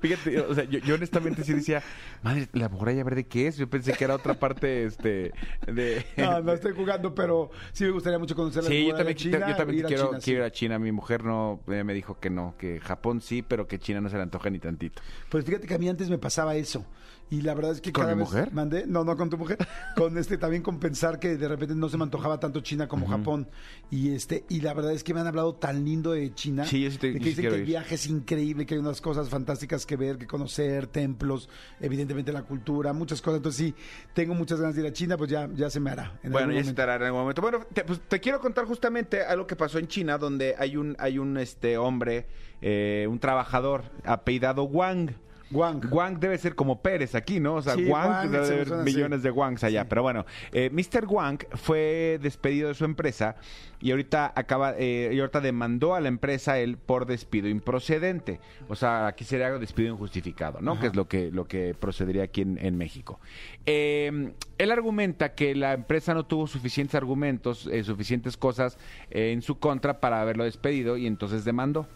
Fíjate, o sea, yo, yo honestamente sí decía, madre, la muralla verde, ¿qué es? Yo pensé que era otra parte, este, de... [laughs] No, no estoy jugando, pero sí me gustaría mucho conocer la Sí, yo muralla también, china yo también ir quiero, China, sí. quiero ir a China. Mi mujer no eh, me dijo que no, que Japón sí, pero que China no se le antoja ni tantito. Pues fíjate que a mí antes me pasaba eso. Y la verdad es que ¿Con cada mi vez mujer? mandé, no, no con tu mujer, con este también con pensar que de repente no se me antojaba tanto China como Japón. Y este, y la verdad es que me han hablado tan lindo de China. Sí, yo sí te- de yo que dicen que el ir. viaje es increíble, que hay unas cosas fantásticas que ver, que conocer, templos, evidentemente la cultura, muchas cosas. Entonces sí, tengo muchas ganas de ir a China, pues ya, ya se me hará. en Bueno, ya se momento. estará en algún momento. Bueno, te, pues, te quiero contar justamente algo que pasó en China, donde hay un, hay un este hombre, eh, un trabajador apellidado Wang. Wang. Wang debe ser como Pérez aquí, ¿no? O sea, Sí, Wang, Wang, debe haber así. millones de Wangs allá. Sí. Pero bueno, eh, Mr. Wang fue despedido de su empresa y ahorita acaba, eh, y ahorita demandó a la empresa él por despido improcedente. O sea, aquí sería despido injustificado, ¿no? Que es lo que, lo que procedería aquí en, en México. Eh, él argumenta que la empresa no tuvo suficientes argumentos, eh, suficientes cosas eh, en su contra para haberlo despedido y entonces demandó.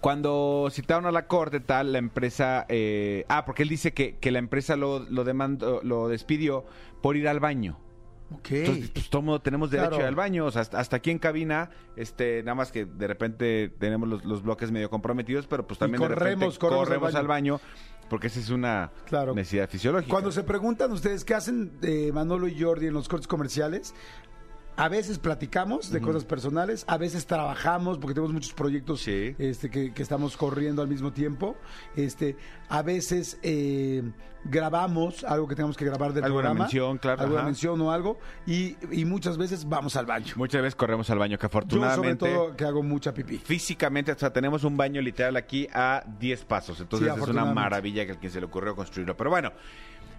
Cuando citaron a la corte tal, la empresa... eh, ah, porque él dice que, que la empresa lo, lo, demandó, lo despidió por ir al baño. Ok. Entonces, pues todo mundo tenemos derecho Claro. a ir al baño. O sea, hasta, hasta aquí en cabina, este, nada más que de repente tenemos los, los bloques medio comprometidos, pero pues también de repente corremos, corremos al corremos baño. al baño, porque esa es una Claro. necesidad fisiológica. Cuando se preguntan ustedes qué hacen eh, Manolo y Jordi en los cortes comerciales, a veces platicamos de cosas personales, a veces trabajamos porque tenemos muchos proyectos Sí. este, que, que estamos corriendo al mismo tiempo. Este, a veces eh, grabamos algo que tenemos que grabar del Alguna programa. mención, claro, Alguna ajá. mención o algo. Y, y muchas veces vamos al baño. Muchas veces corremos al baño, que Yo sobre afortunadamente... todo que hago mucha pipí. Físicamente, o sea, tenemos un baño literal aquí a 10 pasos. Entonces Sí, es una maravilla que a quien se le ocurrió construirlo. Pero bueno,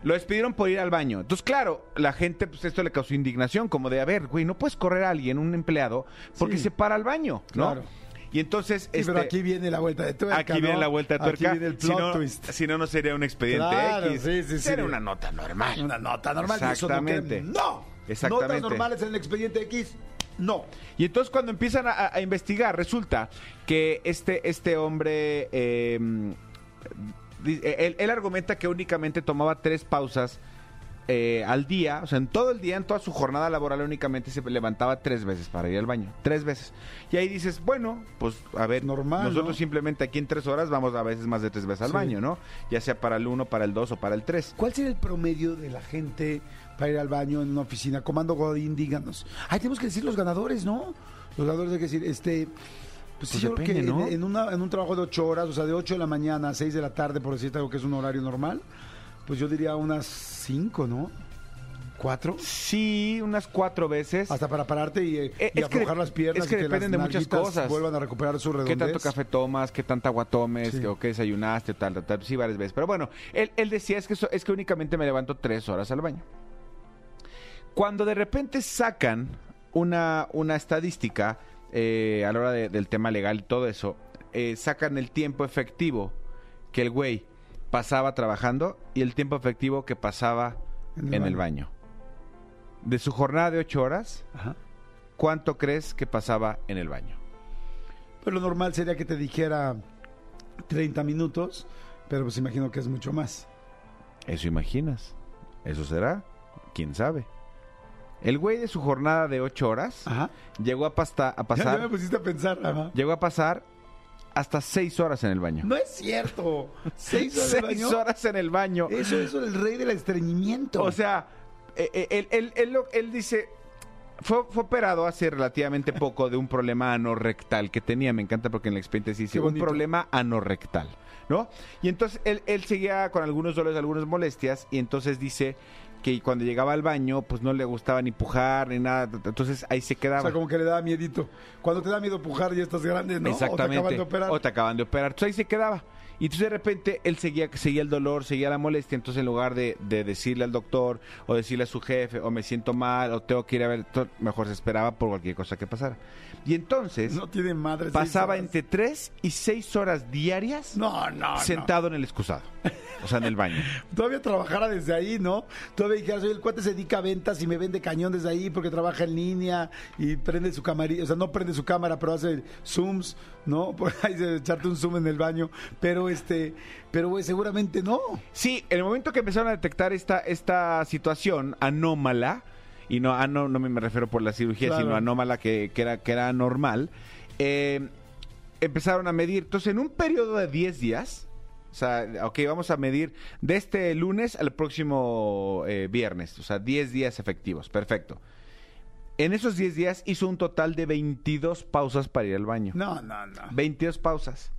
lo despidieron por ir al baño. Entonces, claro, la gente, pues esto le causó indignación, como de, a ver, güey, no puedes correr a alguien, un empleado, porque Sí. se para al baño, ¿no? Claro. Y entonces, Sí, este, pero aquí viene la vuelta de tuerca. aquí ¿no? viene la vuelta de tuerca. Aquí viene el si, plot no, twist. si no, no sería un expediente Claro, X. sí, sí, sí. Sería una nota normal. Una nota normal. y eso no Exactamente. No. Exactamente. Notas normales en el expediente X. No. Y entonces cuando empiezan a, a investigar, resulta que este, este hombre, eh, él, él argumenta que únicamente tomaba tres pausas eh, al día, o sea, en todo el día, en toda su jornada laboral, únicamente se levantaba tres veces para ir al baño, tres veces. Y ahí dices, bueno, pues a ver, Normal, nosotros ¿no? simplemente aquí en tres horas vamos a veces más de tres veces al Sí. baño, ¿no? Ya sea para el uno, para el dos o para el tres. ¿Cuál sería el promedio de la gente para ir al baño en una oficina? Comando Godín, díganos. Ay, tenemos que decir los ganadores, ¿no? Los ganadores hay que decir, este... Pues, sí, Pues yo creo que ¿no? en, una- en un trabajo de ocho horas, o sea, de 8 de la mañana a 6 de la tarde, por decirte algo que es un horario normal, pues yo diría unas cinco, ¿no? ¿Cuatro? Sí, unas cuatro veces. Hasta para pararte y, eh, Eh, y es que- aflojar las piernas es que y que dependen las de muchas cosas. vuelvan a recuperar su ¿Qué redondez. tanto café tomas? ¿Qué tanta agua tomes? Sí. ¿O qué desayunaste? Tal, tal, tal. Sí, varias veces. Pero bueno, él, él decía es que, es que únicamente me levanto tres horas al baño. Cuando de repente sacan una, una estadística eh, a la hora de- del tema legal y todo eso, eh, sacan el tiempo efectivo que el güey pasaba trabajando y el tiempo efectivo que pasaba En en el el, baño. De su jornada de ocho horas, Ajá. ¿cuánto crees que pasaba en el baño? Pero lo normal sería que te dijera 30 minutos, pero pues imagino que es mucho más. Eso imaginas. ¿Eso será? ¿Quién sabe? El güey de su jornada de ocho horas Ajá. llegó a, pasta- a Ya, ya pasar me pusiste a pensar, ajá. llegó a pasar hasta seis horas en el baño. No es cierto. ¿Seis horas de seis baño? horas en el baño. Eso es el rey del estreñimiento. O sea, eh, eh, él, él- él lo- él dice, fue, fue operado hace relativamente poco de un problema anorrectal que tenía. Me encanta porque en el expediente sí dice Qué un bonito. problema anorrectal, ¿no? Y entonces él, él seguía con algunos dolores, algunas molestias, y entonces dice que cuando llegaba al baño, pues no le gustaba ni pujar ni nada. Entonces ahí se O quedaba. sea, como que le da miedito. Cuando te da miedo pujar y estás grande, ¿no? Exactamente. O te acaban de operar. O te acaban de operar. Entonces ahí se quedaba. Y entonces de repente él seguía, seguía el dolor, seguía la molestia. Entonces en lugar de, de decirle al doctor o decirle a su jefe o me siento mal o tengo que ir a ver, mejor se esperaba por cualquier cosa que pasara. Y entonces No tiene madre. pasaba entre 3 y 6 horas diarias No, no, no. sentado en el excusado. O sea, en el baño. [laughs] Todavía trabajara desde ahí, ¿no? Todavía dijeras, oye, el cuate se dedica a ventas y me vende cañón desde ahí porque trabaja en línea y prende su camarilla, o sea, no prende su cámara, pero hace zooms, ¿no? [laughs] Por ahí de echarte un zoom en el baño, pero este, pero güey, seguramente no. Sí, en el momento que empezaron a detectar esta, esta situación anómala, y no, ah, no, no me refiero por la cirugía, Claro. sino anómala que, que era, que era normal, eh, empezaron a medir. Entonces, en un periodo de 10 días, o sea, ok, vamos a medir de este lunes al próximo eh, viernes, o sea, 10 días efectivos, perfecto. En esos 10 días hizo un total de 22 pausas para ir al baño. No, no, no. 22 pausas.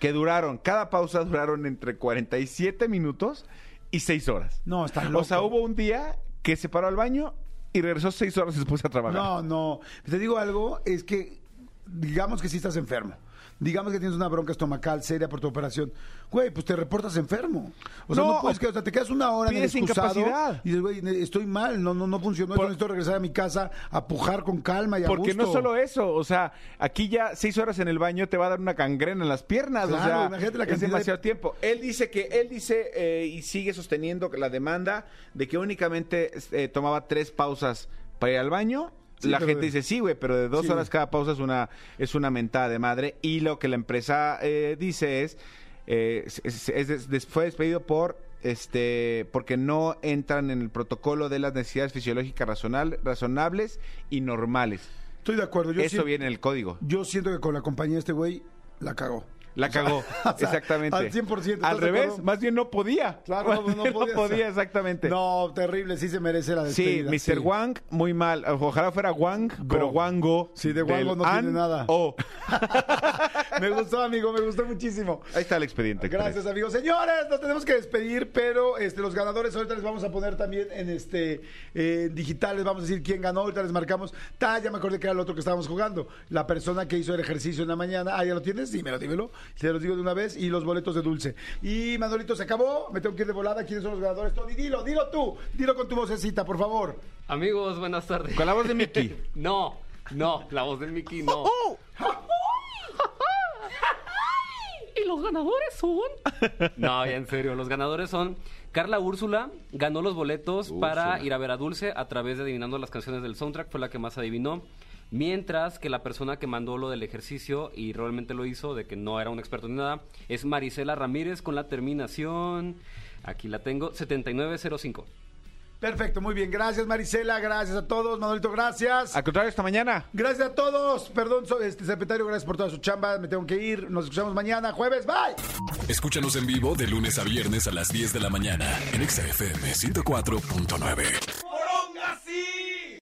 Que duraron, cada pausa duraron entre 47 minutos y 6 horas. No, está loco. O sea, hubo un día que se paró al baño y regresó 6 horas después a trabajar. No, no. Te digo algo, es que digamos que sí estás enfermo. Digamos que tienes una bronca estomacal seria por tu operación. Güey, pues te reportas enfermo. O sea, No, no, puedes que, o sea, te quedas una hora en el excusado incapacidad. y dices, güey, estoy mal, no, no, no funcionó, Por- necesito regresar a mi casa a pujar con calma y a Porque no solo eso, o sea, aquí ya 6 horas en el baño te va a dar una cangrena en las piernas. o sea, imagínate la es cantidad de- demasiado tiempo. Él dice que, él dice eh, y sigue sosteniendo la demanda de que únicamente eh, tomaba tres pausas para ir al baño. Sí, la gente de- dice, sí, güey, pero de dos Sí. horas cada pausa es una, es una mentada de madre. Y lo que la empresa eh, dice es, eh, es- es- fue despedido por este porque no entran en el protocolo de las necesidades fisiológicas razonal- razonables y normales. Estoy de acuerdo. Yo Eso siento, viene en el código. yo siento que con la compañía de este güey la cagó. La cagó, [laughs] o sea, exactamente. al 100%, ¿estás Al revés, acuerdo? más bien no podía. Claro, no, no [laughs] Más bien podía. exactamente. No, terrible, sí se merece la Sí, despedida. Mr. Wang, muy mal. Ojalá fuera Wang, pero Wango. Sí, de Wango no tiene nada. O. [laughs] me gustó, amigo, me gustó muchísimo. Ahí está el expediente. Gracias, amigos. Señores, nos tenemos que despedir, pero este, los ganadores ahorita les vamos a poner también en este eh, digital, les vamos a decir quién ganó, ahorita les marcamos. Ta, ya me acordé que era el otro que estábamos jugando. La persona que hizo el ejercicio en la mañana. Ah, ¿ya lo tienes? Dímelo, dímelo. Te los digo de una vez. Y los boletos de dulce. Y Manolito, se acabó. Me tengo que ir de volada. ¿Quiénes son los ganadores? Tony, dilo, dilo tú. Dilo con tu vocecita, por favor. Amigos, buenas tardes. Con la voz de Mickey. [laughs] No, no, la voz del Mickey no. [laughs] Y los ganadores son. No, ya en serio, los ganadores son. Carla Úrsula ganó los boletos para ir a ver a Dulce a través de adivinando las canciones del soundtrack, fue la que más adivinó. Mientras que la persona que mandó lo del ejercicio y realmente lo hizo, de que no era un experto ni nada, es Marisela Ramírez con la terminación. Aquí la tengo, 7905. Perfecto, muy bien. Gracias, Marisela. Gracias a todos. Manolito, gracias. Al contrario, esta mañana. Gracias a todos. Perdón, este secretario, gracias por toda su chamba. Me tengo que ir. Nos escuchamos mañana, jueves. Bye. Escúchanos en vivo de lunes a viernes a las 10 de la mañana en Exa FM 104.9.